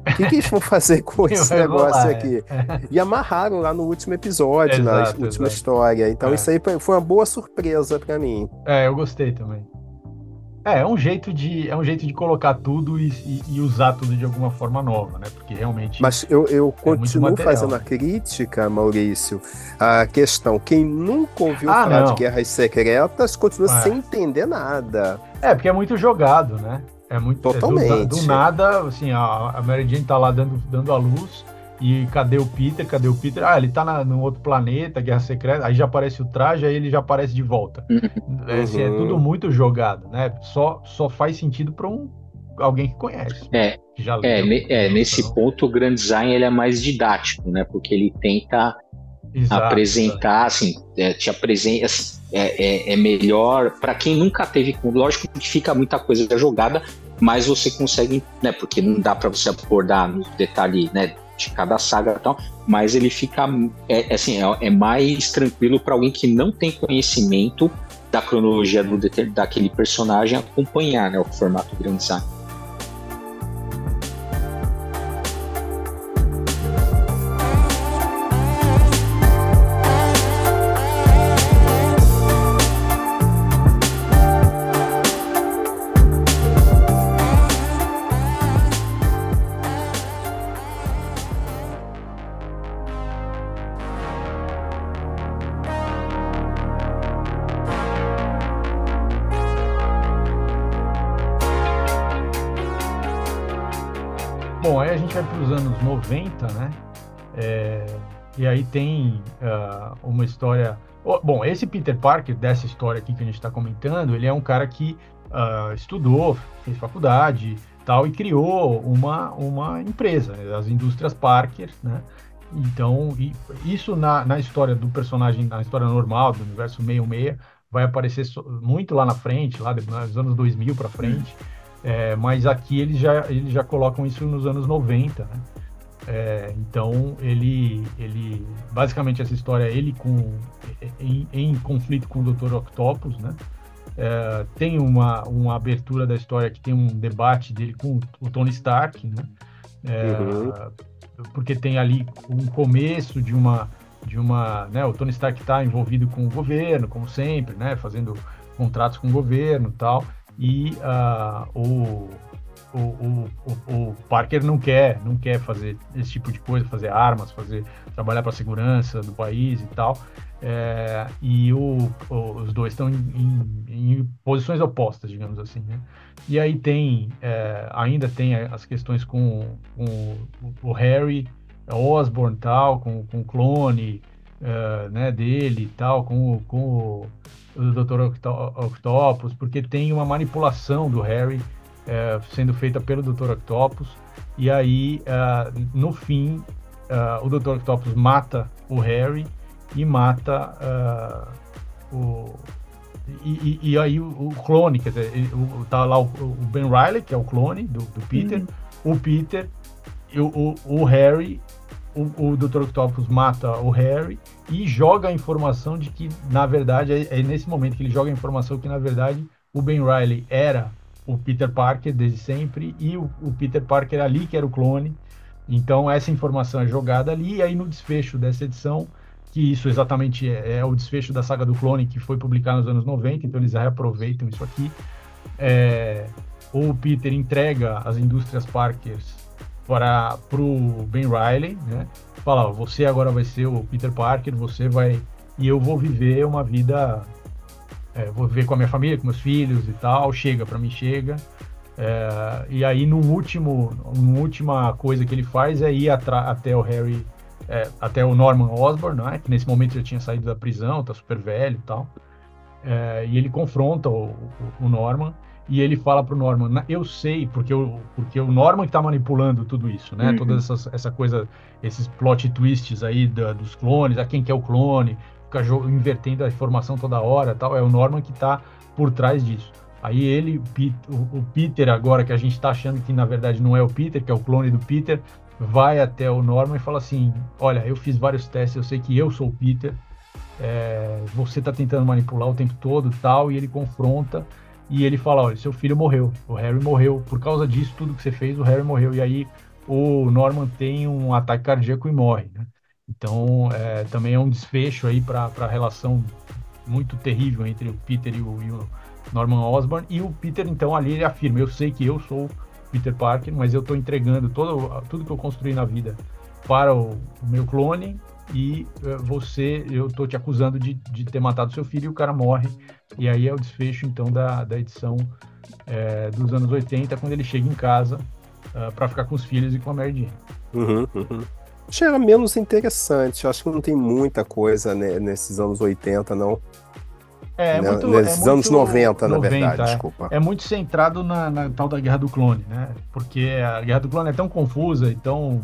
[SPEAKER 3] O que, que eles vão fazer com *laughs* esse negócio rolar, aqui? É. E amarraram lá no último episódio, exato, na última exato. história. Então é. isso aí foi uma boa surpresa para mim.
[SPEAKER 1] É, eu gostei também. É, é um jeito de, é um jeito de colocar tudo e, e, e usar tudo de alguma forma nova, né? Porque realmente.
[SPEAKER 3] Mas eu, eu é continuo fazendo a crítica, Maurício, a questão: quem nunca ouviu ah, falar não. de guerras secretas continua é. sem entender nada.
[SPEAKER 1] É, porque é muito jogado, né? É muito
[SPEAKER 3] Totalmente.
[SPEAKER 1] É do, do, nada, assim, a, a Mary Jane tá lá dando, dando a luz. E cadê o Peter? Cadê o Peter? Ah, ele tá na, num outro planeta, Guerra Secreta. Aí já aparece o traje, aí ele já aparece de volta. Uhum. É, assim, é tudo muito jogado, né? Só, só faz sentido para um alguém que conhece.
[SPEAKER 2] É, que já é, leu, é nesse então... ponto o Grand Design ele é mais didático, né? Porque ele tenta Exato, apresentar, assim, é, te apresenta, assim, é, é, é melhor para quem nunca teve, lógico que fica muita coisa jogada, mas você consegue, né? Porque não dá para você abordar no detalhe, né? De cada saga e tal, mas ele fica, é, é assim, é, é mais tranquilo para alguém que não tem conhecimento da cronologia do, daquele personagem acompanhar, né? O formato Grand Design.
[SPEAKER 1] 90, né? É, e aí tem uh, uma história. Bom, esse Peter Parker, dessa história aqui que a gente está comentando, ele é um cara que uh, estudou, fez faculdade tal, e criou uma, uma empresa, né, as indústrias Parker, né? Então, isso na, na história do personagem, na história normal, do universo 66, vai aparecer muito lá na frente, lá nos anos 2000 para frente. É, mas aqui eles já, eles já colocam isso nos anos 90, né? É, então ele, ele basicamente essa história ele com em, em conflito com o Dr. Octopus, né? É, tem uma, uma abertura da história que tem um debate dele com o Tony Stark, né? É, uhum. Porque tem ali um começo de uma de uma, né? O Tony Stark está envolvido com o governo, como sempre, né? Fazendo contratos com o governo, tal. E uh, o o, o, o, Parker não quer, não quer fazer esse tipo de coisa, fazer armas, fazer trabalhar para a segurança do país e tal. É, e o, os dois estão em, em, em, posições opostas, digamos assim. Né? E aí tem, é, ainda tem as questões com, com o Harry Osborn tal, com, com o clone é, né, dele e tal, com, com o, o Dr. Octopus, porque tem uma manipulação do Harry é, sendo feita pelo Dr. Octopus. E aí, uh, no fim, uh, o Dr. Octopus mata o Harry e mata uh, o. E, e, e, aí o, o, clone, quer dizer, o, tá lá o, o, Ben Riley, que é o clone do, do Peter, uhum. o Peter, o, o, Harry, o, o Dr. Octopus mata o Harry e joga a informação de que, na verdade, é, é nesse momento que ele joga a informação que, na verdade, o Ben Riley era o Peter Parker desde sempre e o, o, Peter Parker ali que era o clone. Então essa informação é jogada ali e aí no desfecho dessa edição, que isso exatamente é, é o desfecho da saga do clone que foi publicado nos anos 90, então eles reaproveitam isso aqui. É, o Peter entrega as indústrias Parkers para o Ben Riley, né? Fala, ó, você agora vai ser o Peter Parker, você vai e eu vou viver uma vida é, vou viver com a minha família, com meus filhos e tal, chega, para mim chega. É, e aí no último, uma última coisa que ele faz é ir até o Harry, é, até o Norman Osborn, né, que nesse momento já tinha saído da prisão, tá super velho e tal. É, e ele confronta o, o, o, Norman e ele fala pro Norman, eu sei, porque o, porque o Norman que tá manipulando tudo isso, né? Uhum. Toda essa, essa coisa, esses plot twists aí da, dos clones, a quem que é o clone, fica invertendo a informação toda hora tal. É o Norman que está por trás disso. Aí ele, o Peter, agora que a gente está achando que na verdade não é o Peter, que é o clone do Peter, vai até o Norman e fala assim: Olha, eu fiz vários testes, eu sei que eu sou o Peter, é, você está tentando manipular o tempo todo tal. E ele confronta e ele fala: Olha, seu filho morreu, o Harry morreu, por causa disso, tudo que você fez, o Harry morreu. E aí o Norman tem um ataque cardíaco e morre. Né? Então, é, também é um desfecho aí para a relação muito terrível entre o Peter e o, e o, Norman Osborn. E o Peter, então, ali ele afirma: Eu sei que eu sou Peter Parker, mas eu estou entregando todo, tudo que eu construí na vida para o, o meu clone e uh, você, eu estou te acusando de, de ter matado seu filho e o cara morre. E aí é o desfecho, então, da, da edição é, dos anos 80, quando ele chega em casa uh, eh, para ficar com os filhos e com a Mary Jane.
[SPEAKER 3] Uhum, uhum. Já era menos interessante, acho que não tem muita coisa né, nesses anos 80, não.
[SPEAKER 1] É, é muito,
[SPEAKER 3] Nesses
[SPEAKER 1] é
[SPEAKER 3] anos 90, 90, na verdade,
[SPEAKER 1] é.
[SPEAKER 3] desculpa.
[SPEAKER 1] É muito centrado na, na, tal da Guerra do Clone, né? Porque a Guerra do Clone é tão confusa e tão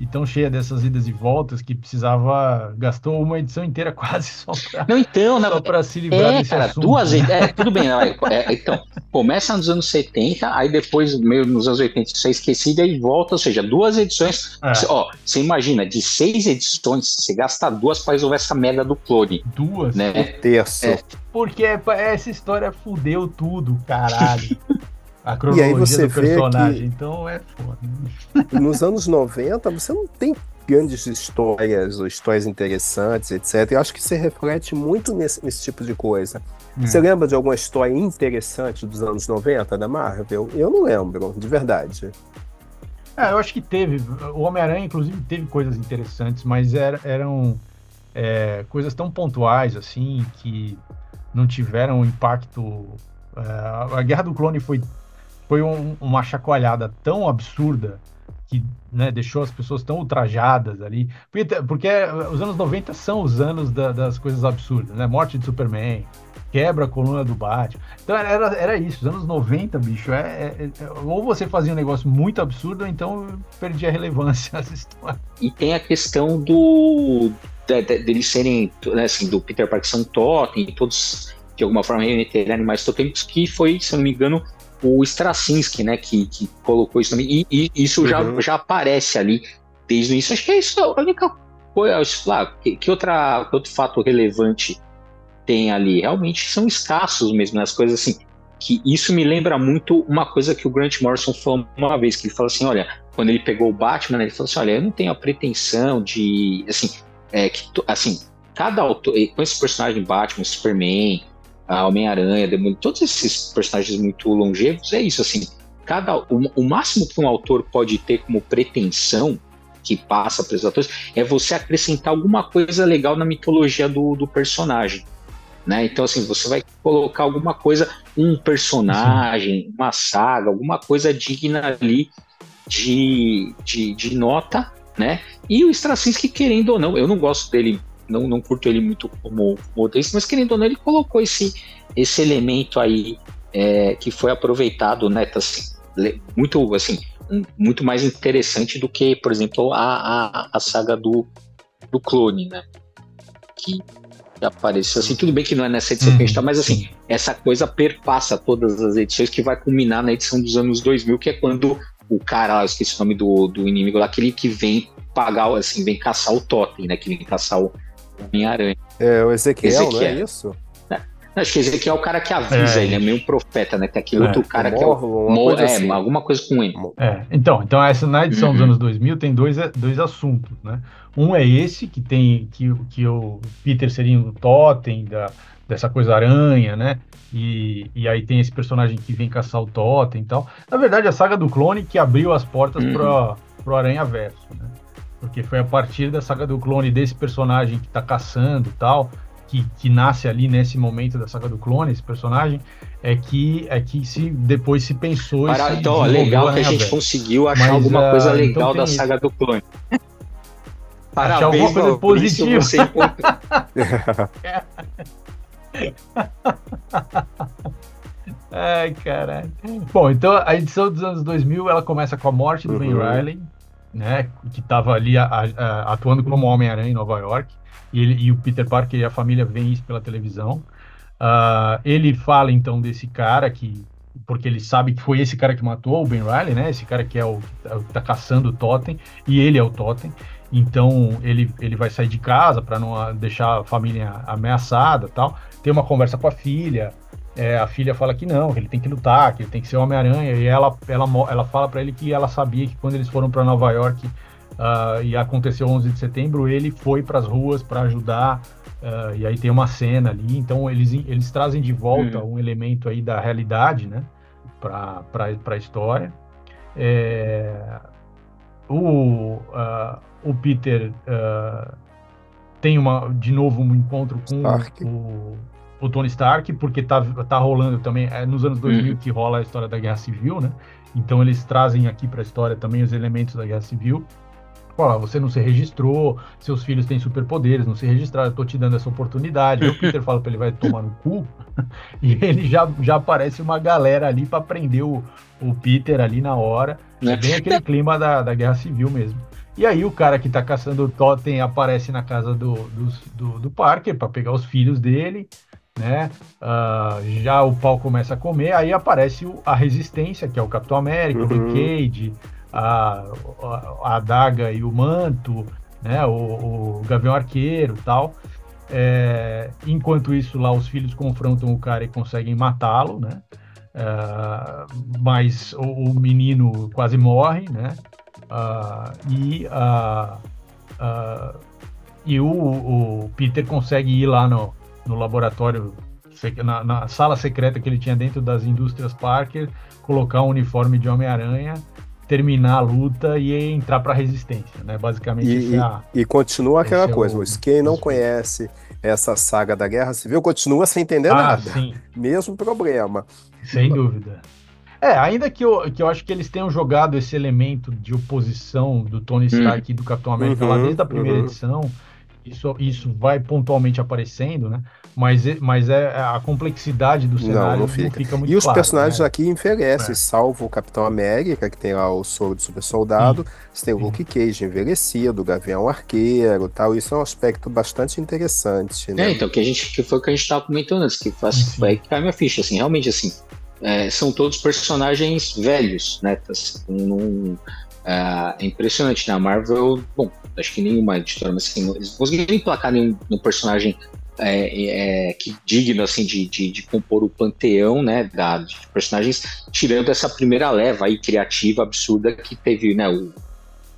[SPEAKER 1] e tão cheia dessas idas e voltas que precisava gastou uma edição inteira *laughs* quase só para
[SPEAKER 2] não então
[SPEAKER 1] só para se livrar
[SPEAKER 2] é,
[SPEAKER 1] desse
[SPEAKER 2] cara,
[SPEAKER 1] assunto.
[SPEAKER 2] duas é, tudo bem *laughs* é, é, então começa nos anos 70 aí depois meio nos anos 80 isso é esquecido e volta ou seja duas edições é. você, ó você imagina de seis edições você gasta duas para resolver essa merda do clone
[SPEAKER 1] duas
[SPEAKER 2] né
[SPEAKER 3] terço
[SPEAKER 1] é. porque essa história fudeu tudo caralho *laughs* a cronologia
[SPEAKER 3] e aí você
[SPEAKER 1] do personagem. Que então é foda. *laughs*
[SPEAKER 3] Nos anos 90, você não tem grandes histórias ou histórias interessantes, etc. Eu acho que você reflete muito nesse, nesse tipo de coisa. Hum. Você lembra de alguma história interessante dos anos 90 da Marvel? Eu não lembro, de verdade.
[SPEAKER 1] É, eu acho que teve. O Homem-Aranha, inclusive, teve coisas interessantes, mas era, eram é, coisas tão pontuais, assim, que não tiveram impacto. É, a Guerra do Clone foi foi um, uma chacoalhada tão absurda que né, deixou as pessoas tão ultrajadas ali. Porque, porque os anos 90 são os anos da, das coisas absurdas, né? Morte de Superman, quebra a coluna do Batman. Então era, era isso, os anos 90, bicho, é, é, é, ou você fazia um negócio muito absurdo, ou então perdia a relevância *laughs* história.
[SPEAKER 2] E tem a questão do deles de, de serem, né, assim, do Peter Parker são totem, todos de alguma forma remeterem animais totêmicos, que foi, se eu não me engano, o Straczynski, né, que, que colocou isso também, e, e isso uhum. já, já aparece ali desde o início. Acho que é isso a única coisa, lá, que, que, outra, que outro fato relevante tem ali? Realmente são escassos mesmo, né, as coisas assim, que isso me lembra muito uma coisa que o Grant Morrison falou uma vez, que ele falou assim, olha, quando ele pegou o Batman, né, ele falou assim, olha, eu não tenho a pretensão de, assim, é, que, assim, cada autor, com esse personagem Batman, Superman, a Homem-Aranha, todos esses personagens muito longevos, é isso, assim, cada o, o máximo que um autor pode ter como pretensão que passa para os atores é você acrescentar alguma coisa legal na mitologia do, do personagem. Né? Então, assim, você vai colocar alguma coisa, um personagem, uma saga, alguma coisa digna ali de, de, de nota, né? E o Straczynski, querendo ou não, eu não gosto dele não, não curto ele muito como motorista, mas querendo ou não, ele colocou esse, esse elemento aí é, que foi aproveitado, né? Tá, assim, muito, assim, muito mais interessante do que, por exemplo, a, a, a saga do, do clone, né? Que apareceu assim, tudo bem que não é nessa edição uhum, que a gente tá, mas assim, essa coisa perpassa todas as edições que vai culminar na edição dos anos 2000, que é quando o cara, eu esqueci o nome do, do inimigo lá, aquele que vem pagar, assim, vem caçar o totem, né? Que vem caçar o, Homem-Aranha.
[SPEAKER 3] É, o Ezequiel, Ezequiel, não é isso?
[SPEAKER 2] Acho que Ezequiel é o cara que avisa, é, ele é meio um profeta, né? Tem aquele é. outro cara que é, o, coisa é assim. alguma coisa com ele.
[SPEAKER 1] É, então, então essa, na edição uhum. dos anos 2000 tem dois, dois assuntos, né? Um é esse, que tem que, que o Peter seria o totem da, dessa coisa aranha, né? E, e aí tem esse personagem que vem caçar o totem e tal. Na verdade, a saga do clone que abriu as portas uhum. para o Aranha Verso, né? Porque foi a partir da saga do clone desse personagem que tá caçando tal, que, que nasce ali nesse momento da saga do clone, esse personagem, é que é que se depois se pensou
[SPEAKER 2] Para, Então, ó, legal que a gente conseguiu achar Mas, alguma uh, coisa legal então da saga do clone.
[SPEAKER 1] Parabéns, *laughs* achar alguma coisa positiva. Você Ai, caralho. Bom, então a edição dos *laughs* anos 2000 ela começa com a morte do uhum. Ben Riley, né, que estava ali a, a, atuando como Homem-Aranha em Nova York, e, ele, e o Peter Parker e a família veem isso pela televisão. Uh, ele fala então desse cara que, porque ele sabe que foi esse cara que matou o Ben Riley, né, esse cara que é o que está caçando o Totem, e ele é o Totem. Então ele, ele vai sair de casa para não deixar a família ameaçada tal. Tem uma conversa com a filha, é, a filha fala que não, que ele tem que lutar, que ele tem que ser Homem-Aranha, e ela, ela, ela fala para ele que ela sabia que quando eles foram para Nova York uh, e aconteceu 11 de setembro, ele foi para as ruas para ajudar, uh, e aí tem uma cena ali, então eles, eles trazem de volta uhum. um elemento aí da realidade, né, para a história. É, o, uh, o Peter tem uma, de novo um encontro com o o Tony Stark, porque tá, tá rolando também, é nos anos 2000 uhum. que rola a história da Guerra Civil, né? Então eles trazem aqui para a história também os elementos da Guerra Civil. Olha, você não se registrou, seus filhos têm superpoderes, não se registraram, eu tô te dando essa oportunidade. Aí o Peter fala para ele vai tomar no cu, *laughs* e ele já, já aparece uma galera ali para prender o, o Peter ali na hora. É bem aquele clima da, da Guerra Civil mesmo. E aí o cara que tá caçando o Totem aparece na casa do, do, do, do Parker para pegar os filhos dele né? Uh, já o pau começa a comer, aí aparece o, a Resistência, que é o Capitão América, uhum. o Cage, a, a, a adaga e o manto, né? O, o Gavião Arqueiro tal. É, enquanto isso, lá os filhos confrontam o cara e conseguem matá-lo, né? Uh, mas o, o, menino quase morre, né? Uh, e uh, e o, o, Peter consegue ir lá no, no laboratório, na, na, sala secreta que ele tinha dentro das indústrias Parker, colocar um uniforme de Homem-Aranha, terminar a luta e entrar para a resistência, né? Basicamente.
[SPEAKER 3] E,
[SPEAKER 1] é
[SPEAKER 3] a, e continua aquela é coisa, o, quem não conhece essa saga da Guerra Civil continua sem entender ah, nada. Sim. Mesmo problema.
[SPEAKER 1] Sem dúvida. É, ainda que eu, que eu acho que eles tenham jogado esse elemento de oposição do Tony. Stark hum. e do Capitão América uhum, lá desde a primeira uhum. edição, isso, isso vai pontualmente aparecendo, né? Mas, mas é, é a complexidade do cenário não, não fica. Não fica muito
[SPEAKER 3] E os
[SPEAKER 1] claro,
[SPEAKER 3] personagens
[SPEAKER 1] né?
[SPEAKER 3] aqui envelhecem, é. salvo o Capitão América, que tem lá o soro de super soldado, Sim. você tem o Luke Cage envelhecido, o Gavião Arqueiro tal. Isso é um aspecto bastante interessante, né?
[SPEAKER 2] É, então, que, a gente, que foi o que a gente estava comentando antes, que faz, vai cair minha ficha, assim, realmente, assim, é, são todos personagens velhos, né? Tá, assim, num, é, é impressionante, na né? Marvel, bom, acho que nenhuma editora, mas assim, eles conseguiram emplacar nenhum, nenhum personagem é, é, que digno assim de, de, de, compor o panteão né da, de personagens tirando essa primeira leva aí criativa absurda que teve né o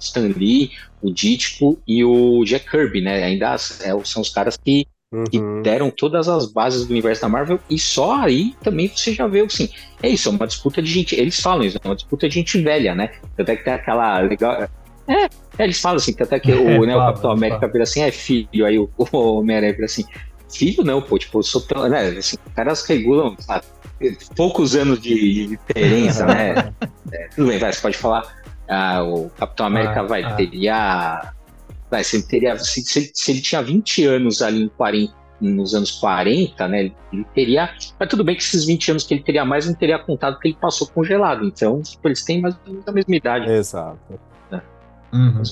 [SPEAKER 2] Stan Lee o Ditko e o Jack Kirby né ainda é, são os caras que, uhum. que, deram todas as bases do universo da Marvel e só aí também você já vê assim é isso é uma disputa de gente eles falam isso é uma disputa de gente velha né até que tem aquela legal é, eles falam assim, até que *laughs* o, né, o Capitão América vira assim, é filho, aí o, *laughs* o Homem-Aranha vira assim, filho não, pô, tipo, sou tão, né, assim, caras regulam, sabe, poucos anos de, diferença, né, *laughs* é, tudo bem, vai, você pode falar, ah, o Capitão América ah, vai, ah. teria, vai, se ele teria, se, se, se, ele tinha 20 anos ali em 40, nos anos 40, né, ele teria, mas tudo bem que esses 20 anos que ele teria mais, não teria contado que ele passou congelado, então, tipo, eles têm mais ou menos a mesma idade.
[SPEAKER 3] Exato.
[SPEAKER 1] Né? Uhum.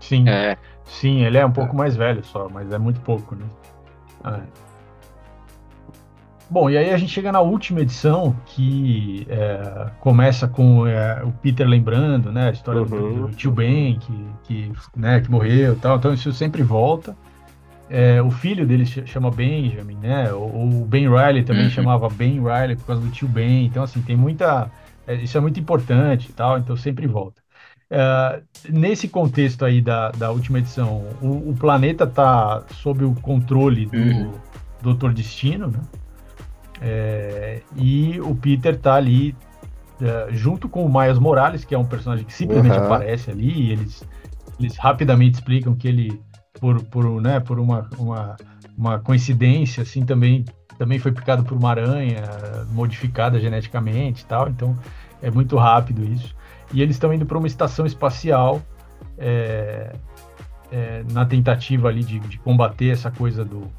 [SPEAKER 1] Sim. É. Sim, ele é um pouco mais velho só, mas é muito pouco, né? É. Bom, e aí a gente chega na última edição, que é, começa com é, o Peter lembrando, né, a história uhum. do, do, tio Ben, que, que, né, que morreu e tal, então isso sempre volta. É, o filho dele chama Benjamin, né, o, o Ben Riley também uhum. chamava Ben Riley por causa do tio Ben, então assim, tem muita... É, isso é muito importante e tal, então sempre volta. Uh, nesse contexto aí da, da última edição, o, o planeta está sob o controle do uhum. Doutor Destino, né? É, e o Peter está ali uh, junto com o Miles Morales, que é um personagem que simplesmente uhum. aparece ali, e eles, eles rapidamente explicam que ele, por, por, né, por uma, uma, uma coincidência, assim, também, também foi picado por uma aranha modificada geneticamente e tal, então é muito rápido isso e eles estão indo para uma estação espacial é, é, na tentativa ali de, de, combater essa coisa do,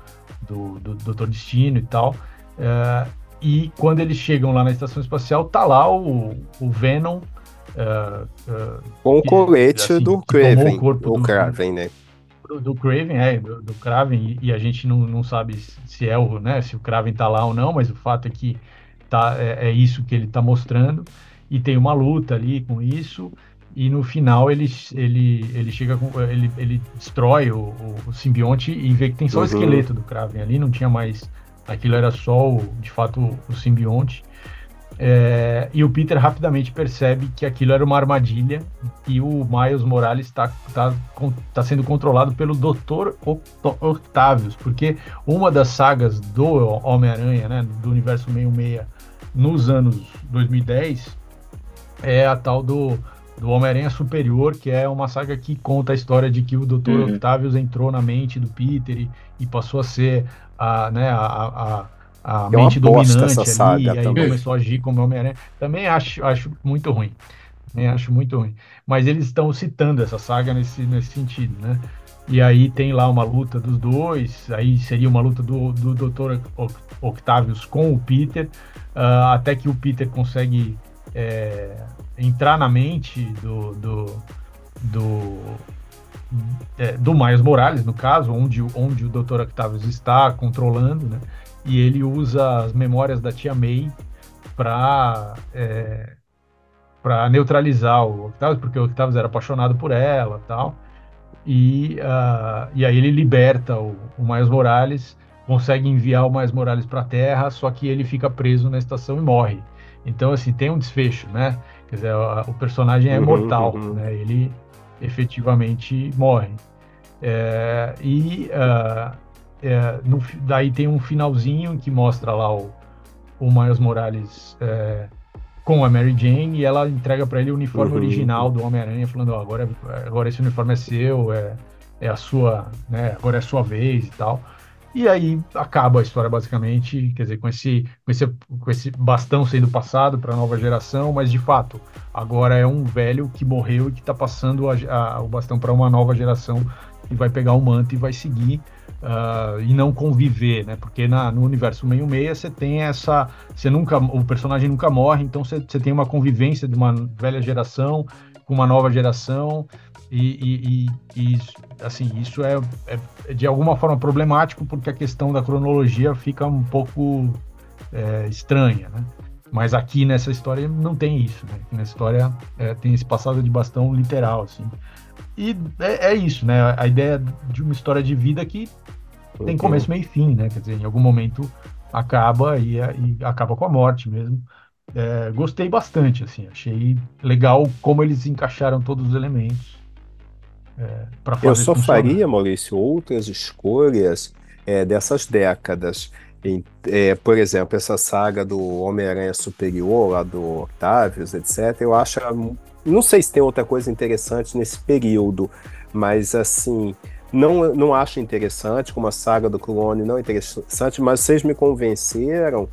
[SPEAKER 1] do, do Doutor Destino e tal. É, e quando eles chegam lá na estação espacial, tá lá o, o Venom. É,
[SPEAKER 3] é, Com o colete assim, do Craven. O do, Craven, né?
[SPEAKER 1] Do, do Craven, é, do, do Craven, e, e, a gente não, não sabe se é o, né, se o Craven tá lá ou não, mas o fato é que tá, é, é isso que ele tá mostrando e tem uma luta ali com isso e no final ele, ele, ele chega com, ele, ele destrói o, o, simbionte e vê que tem só uhum. o esqueleto do Kraven ali, não tinha mais Aquilo era só, o, de fato, o simbionte. É, e o Peter rapidamente percebe que aquilo era uma armadilha e o Miles Morales está tá, tá sendo controlado pelo Dr. Octavius, porque uma das sagas do Homem-Aranha, né, do universo 66, nos anos 2010, é a tal do, do Homem-Aranha Superior, que é uma saga que conta a história de que o Dr. Uhum. Octavius entrou na mente do Peter e, e passou a ser a, né, a, a a Eu mente dominante ali, saga e aí também. começou a agir como Homem-Aranha. Também acho, acho muito ruim. Também acho muito ruim. Mas eles estão citando essa saga nesse, nesse sentido, né? E aí tem lá uma luta dos dois, aí seria uma luta do, do Dr. Octavius com o Peter, uh, até que o Peter consegue é, entrar na mente do, do, do, é, do Miles Morales, no caso, onde, onde o Dr. Octavius está controlando, né? e ele usa as memórias da tia May para é, para neutralizar o Octavius, porque o Octavius era apaixonado por ela tal. E, uh, e aí ele liberta o, o Miles Morales, consegue enviar o Miles Morales para a Terra, só que ele fica preso na estação e morre. Então, assim, tem um desfecho, né? Quer dizer, o, personagem é uhum, mortal, uhum. né? Ele efetivamente morre. É, e uh, é, no, daí tem um finalzinho que mostra lá o, o Miles Morales é, com a Mary Jane e ela entrega para ele o uniforme uhum. original do Homem-Aranha, falando: oh, agora, agora esse uniforme é seu, é, é a sua, né, agora é a sua vez e tal. E aí acaba a história basicamente, quer dizer, com esse, com esse, com esse bastão sendo passado para a nova geração, mas de fato, agora é um velho que morreu e que está passando a, a, o bastão para uma nova geração e vai pegar o manto e vai seguir uh, e não conviver, né? Porque na, no universo meio meia você tem essa, você nunca, o personagem nunca morre, então você tem uma convivência de uma velha geração com uma nova geração e, e, e, e assim isso é, é, de alguma forma problemático porque a questão da cronologia fica um pouco é, estranha, né? Mas aqui nessa história não tem isso, né? Aqui nessa história é, tem esse passado de bastão literal, assim. E é, é, isso, né? A ideia de uma história de vida que tem começo, meio e fim, né? Quer dizer, em algum momento acaba e, e acaba com a morte mesmo. É, gostei bastante, assim, achei legal como eles encaixaram todos os elementos.
[SPEAKER 3] É, fazer Eu só funcionar. faria, Maurício, outras escolhas é, dessas décadas. Em, é, por exemplo, essa saga do Homem-Aranha Superior, lá do Octavius, etc., eu acho. Não sei se tem outra coisa interessante nesse período, mas assim, não, não acho interessante, como a saga do clone não é interessante, mas vocês me convenceram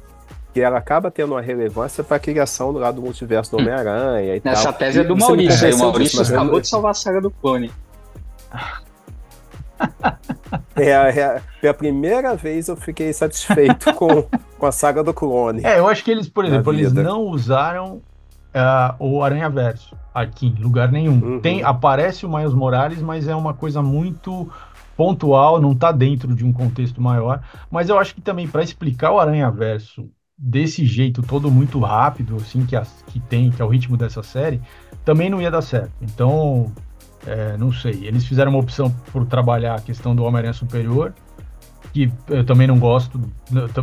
[SPEAKER 3] que ela acaba tendo uma relevância para a criação do lado do multiverso do hum. Homem-Aranha e
[SPEAKER 2] Nessa
[SPEAKER 3] tal.
[SPEAKER 2] tese é do Maurício, aí, o Maurício acabou de salvar a saga do clone. *laughs*
[SPEAKER 3] É, é, pela primeira vez eu fiquei satisfeito com, *laughs* com a saga do clone.
[SPEAKER 1] É, eu acho que eles, por exemplo, eles não usaram uh, o Aranha Verso aqui em lugar nenhum. Uhum. Tem aparece o Miles Morales, mas é uma coisa muito pontual, não está dentro de um contexto maior. Mas eu acho que também para explicar o Aranha Verso desse jeito todo muito rápido, assim que, a, que tem, que é o ritmo dessa série, também não ia dar certo. Então, é, não sei. Eles fizeram uma opção por trabalhar a questão do Homem-Aranha Superior, que eu também não gosto.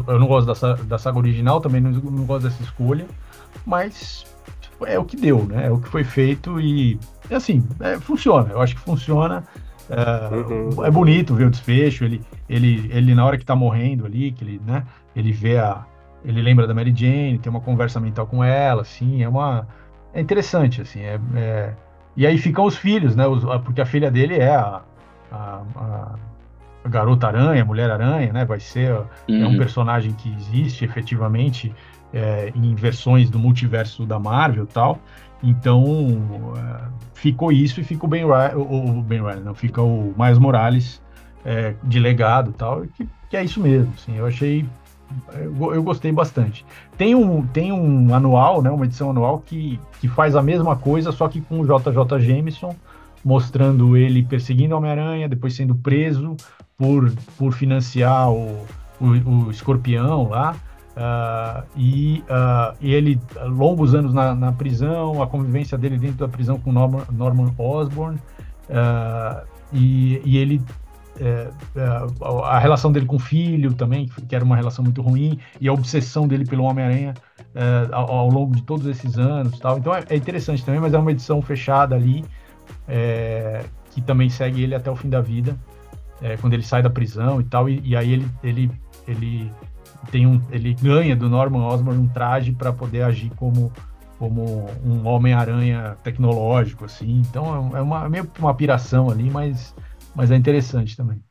[SPEAKER 1] Eu não gosto da, da saga original, também não, não gosto dessa escolha, mas é o que deu, né? É o que foi feito e, assim, é, funciona. Eu acho que funciona. É, uhum. é, bonito ver o desfecho. Ele, ele, ele na hora que tá morrendo ali, que ele, né? Ele vê a, ele lembra da Mary Jane, tem uma conversa mental com ela, assim, é uma, é interessante, assim, é, é e aí ficam os filhos, né? Os, porque a filha dele é a, a, a garota aranha, mulher aranha, né? Vai ser uhum. é um uhum. personagem que existe efetivamente é, em versões do multiverso da Marvel e tal. Então é, ficou isso e fica o Ben Ryan, o, Ben não fica o Miles Morales é, de legado e tal, que, que, é isso mesmo. Assim, eu achei, eu, gostei bastante. Tem um, tem um anual, né, uma edição anual que, que faz a mesma coisa, só que com o JJ Jameson mostrando ele perseguindo Homem-Aranha, depois sendo preso por, por financiar o, o, o escorpião lá. Uh, e, uh, e, ele, longos anos na, na, prisão, a convivência dele dentro da prisão com Norman, Norman Osborn, uh, e, e, ele é, é, a relação dele com o filho também, que era uma relação muito ruim, e a obsessão dele pelo Homem-Aranha é, ao, ao, longo de todos esses anos tal. Então é, é, interessante também, mas é uma edição fechada ali, é, que também segue ele até o fim da vida, é, quando ele sai da prisão e tal, e, e aí ele, ele, ele, tem um, ele ganha do Norman Osborn um traje para poder agir como como um Homem-Aranha tecnológico, assim. Então é uma, meio uma piração ali, mas, mas é interessante também.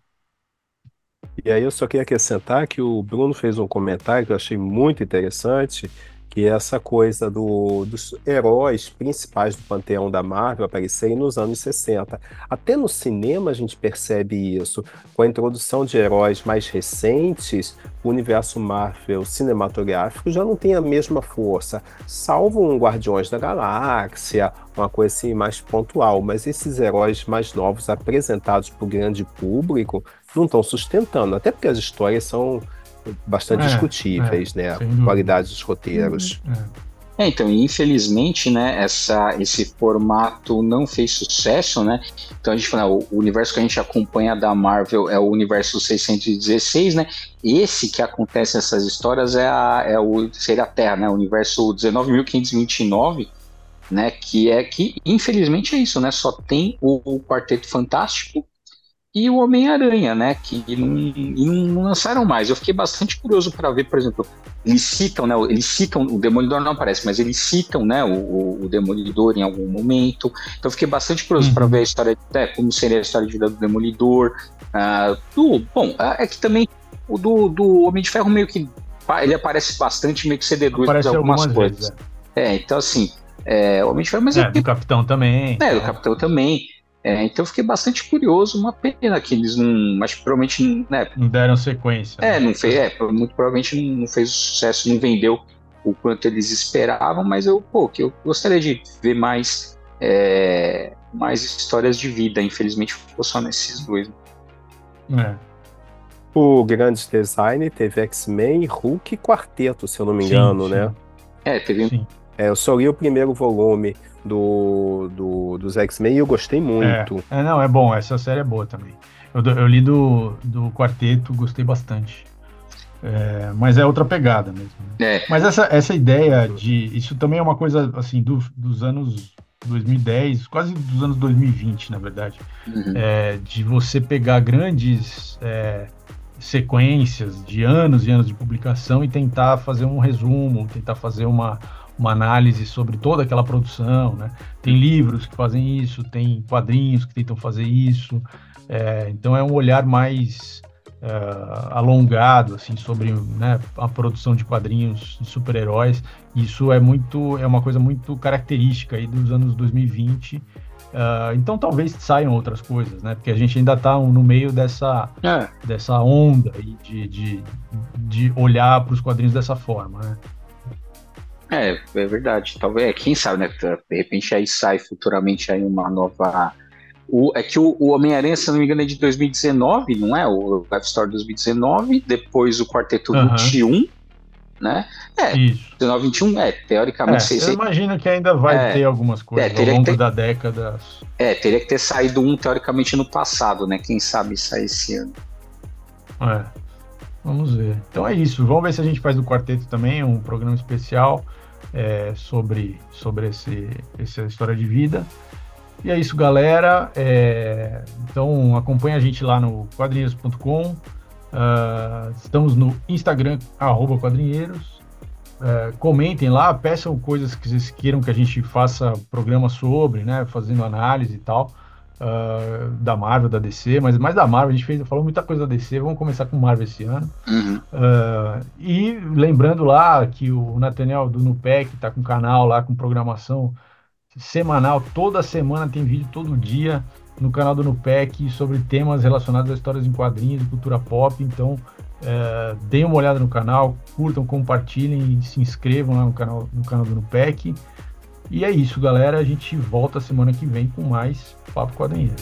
[SPEAKER 3] E aí eu só queria acrescentar que o Bruno fez um comentário que eu achei muito interessante, é essa coisa do, dos heróis principais do panteão da Marvel aparecerem nos anos 60. Até no cinema a gente percebe isso. Com a introdução de heróis mais recentes, o universo Marvel cinematográfico já não tem a mesma força, salvo um Guardiões da Galáxia, uma coisa assim mais pontual. Mas esses heróis mais novos apresentados para o grande público não estão sustentando, até porque as histórias são bastante é, discutíveis, é, né? A qualidade dos roteiros.
[SPEAKER 2] É. é. então, infelizmente, né, essa, esse formato não fez sucesso, né? Então a gente fala, o universo que a gente acompanha da Marvel é o universo 616, né? Esse que acontece essas histórias é, a, é o seria a Terra, né? O universo 19.529, né? Que é que infelizmente é isso, né? Só tem o, o Quarteto Fantástico e o Homem-Aranha, né? Que não, não, lançaram mais. Eu fiquei bastante curioso para ver, por exemplo, eles citam, né? Eles citam, o Demolidor não aparece, mas eles citam, né? O, o Demolidor em algum momento. Então eu fiquei bastante curioso uhum. para ver a história, né, como seria a história de vida do Demolidor. Uh, do, bom, é que também o do, do Homem de Ferro meio que ele aparece bastante, meio que cededor de algumas, algumas coisas. Vezes, é. é. então assim, é, o Homem de Ferro, mas
[SPEAKER 1] é, é do Capitão também.
[SPEAKER 2] É, do Capitão também. É, então eu fiquei bastante curioso, uma pena que eles não. Mas provavelmente. Né,
[SPEAKER 1] não deram sequência.
[SPEAKER 2] É, né? não fez, é, muito provavelmente não fez sucesso, não vendeu o quanto eles esperavam, mas eu, pô, que eu gostaria de ver mais, é, mais histórias de vida. Infelizmente ficou só nesses dois.
[SPEAKER 3] É. O grande design teve X-Men, Hulk e Quarteto, se eu não me engano, sim, sim. né?
[SPEAKER 2] É, teve. Sim.
[SPEAKER 3] É, eu só li o primeiro volume do, do dos X-Men e eu gostei muito.
[SPEAKER 1] É, é, não, é bom, essa série é boa também. Eu, eu li do, do quarteto, gostei bastante. É, mas é outra pegada mesmo. Né? É. Mas essa, essa ideia de. Isso também é uma coisa assim do, dos anos 2010, quase dos anos 2020, na verdade. Uhum. É, de você pegar grandes é, sequências de anos e anos de publicação e tentar fazer um resumo, tentar fazer uma, uma análise sobre toda aquela produção, né? Tem livros que fazem isso, tem quadrinhos que tentam fazer isso, é, então é um olhar mais é, alongado assim sobre né, a produção de quadrinhos de super-heróis. Isso é muito, é uma coisa muito característica aí dos anos 2020. Uh, é, então talvez saiam outras coisas, né? Porque a gente ainda está no meio dessa, é. dessa onda de, de, de olhar para os quadrinhos dessa forma, né?
[SPEAKER 2] É, é verdade. Talvez, quem sabe, né? De repente aí sai futuramente aí uma nova. O, é que o, o Homem-Aranha, se não me engano, é de 2019, não é? O Life Story 2019, depois o Quarteto uhum. 21, né? É, Isso. 19, 21, é, teoricamente.
[SPEAKER 1] É, eu imagino que ainda vai é, ter algumas coisas é, ao longo ter, da década.
[SPEAKER 2] É, teria que ter saído um, teoricamente, no passado, né? Quem sabe sair esse ano.
[SPEAKER 1] É. Vamos ver. Então é isso. Vamos ver se a gente faz do quarteto também, um programa especial é, sobre, sobre esse, essa história de vida. E é isso, galera. É, então acompanha a gente lá no quadrinheiros.com. Uh, ah, estamos no Instagram, arroba quadrinheiros. Uh, comentem lá, peçam coisas que vocês queiram que a gente faça programa sobre, né? Fazendo análise e tal uh, da Marvel, da DC, mas mais da Marvel, a gente fez, falou muita coisa da DC, vamos começar com Marvel esse ano. Uhum. Uh, e lembrando lá que o Nathaniel do Nupec está com canal lá com programação semanal, toda semana tem vídeo todo dia no canal do Nupec sobre temas relacionados a histórias em quadrinhos cultura pop, então uh, deem uma olhada no canal, curtam, compartilhem, se inscrevam lá no canal, no canal do Nupec. E é isso, galera. A gente volta semana que vem com mais Papo Quadrinheiro.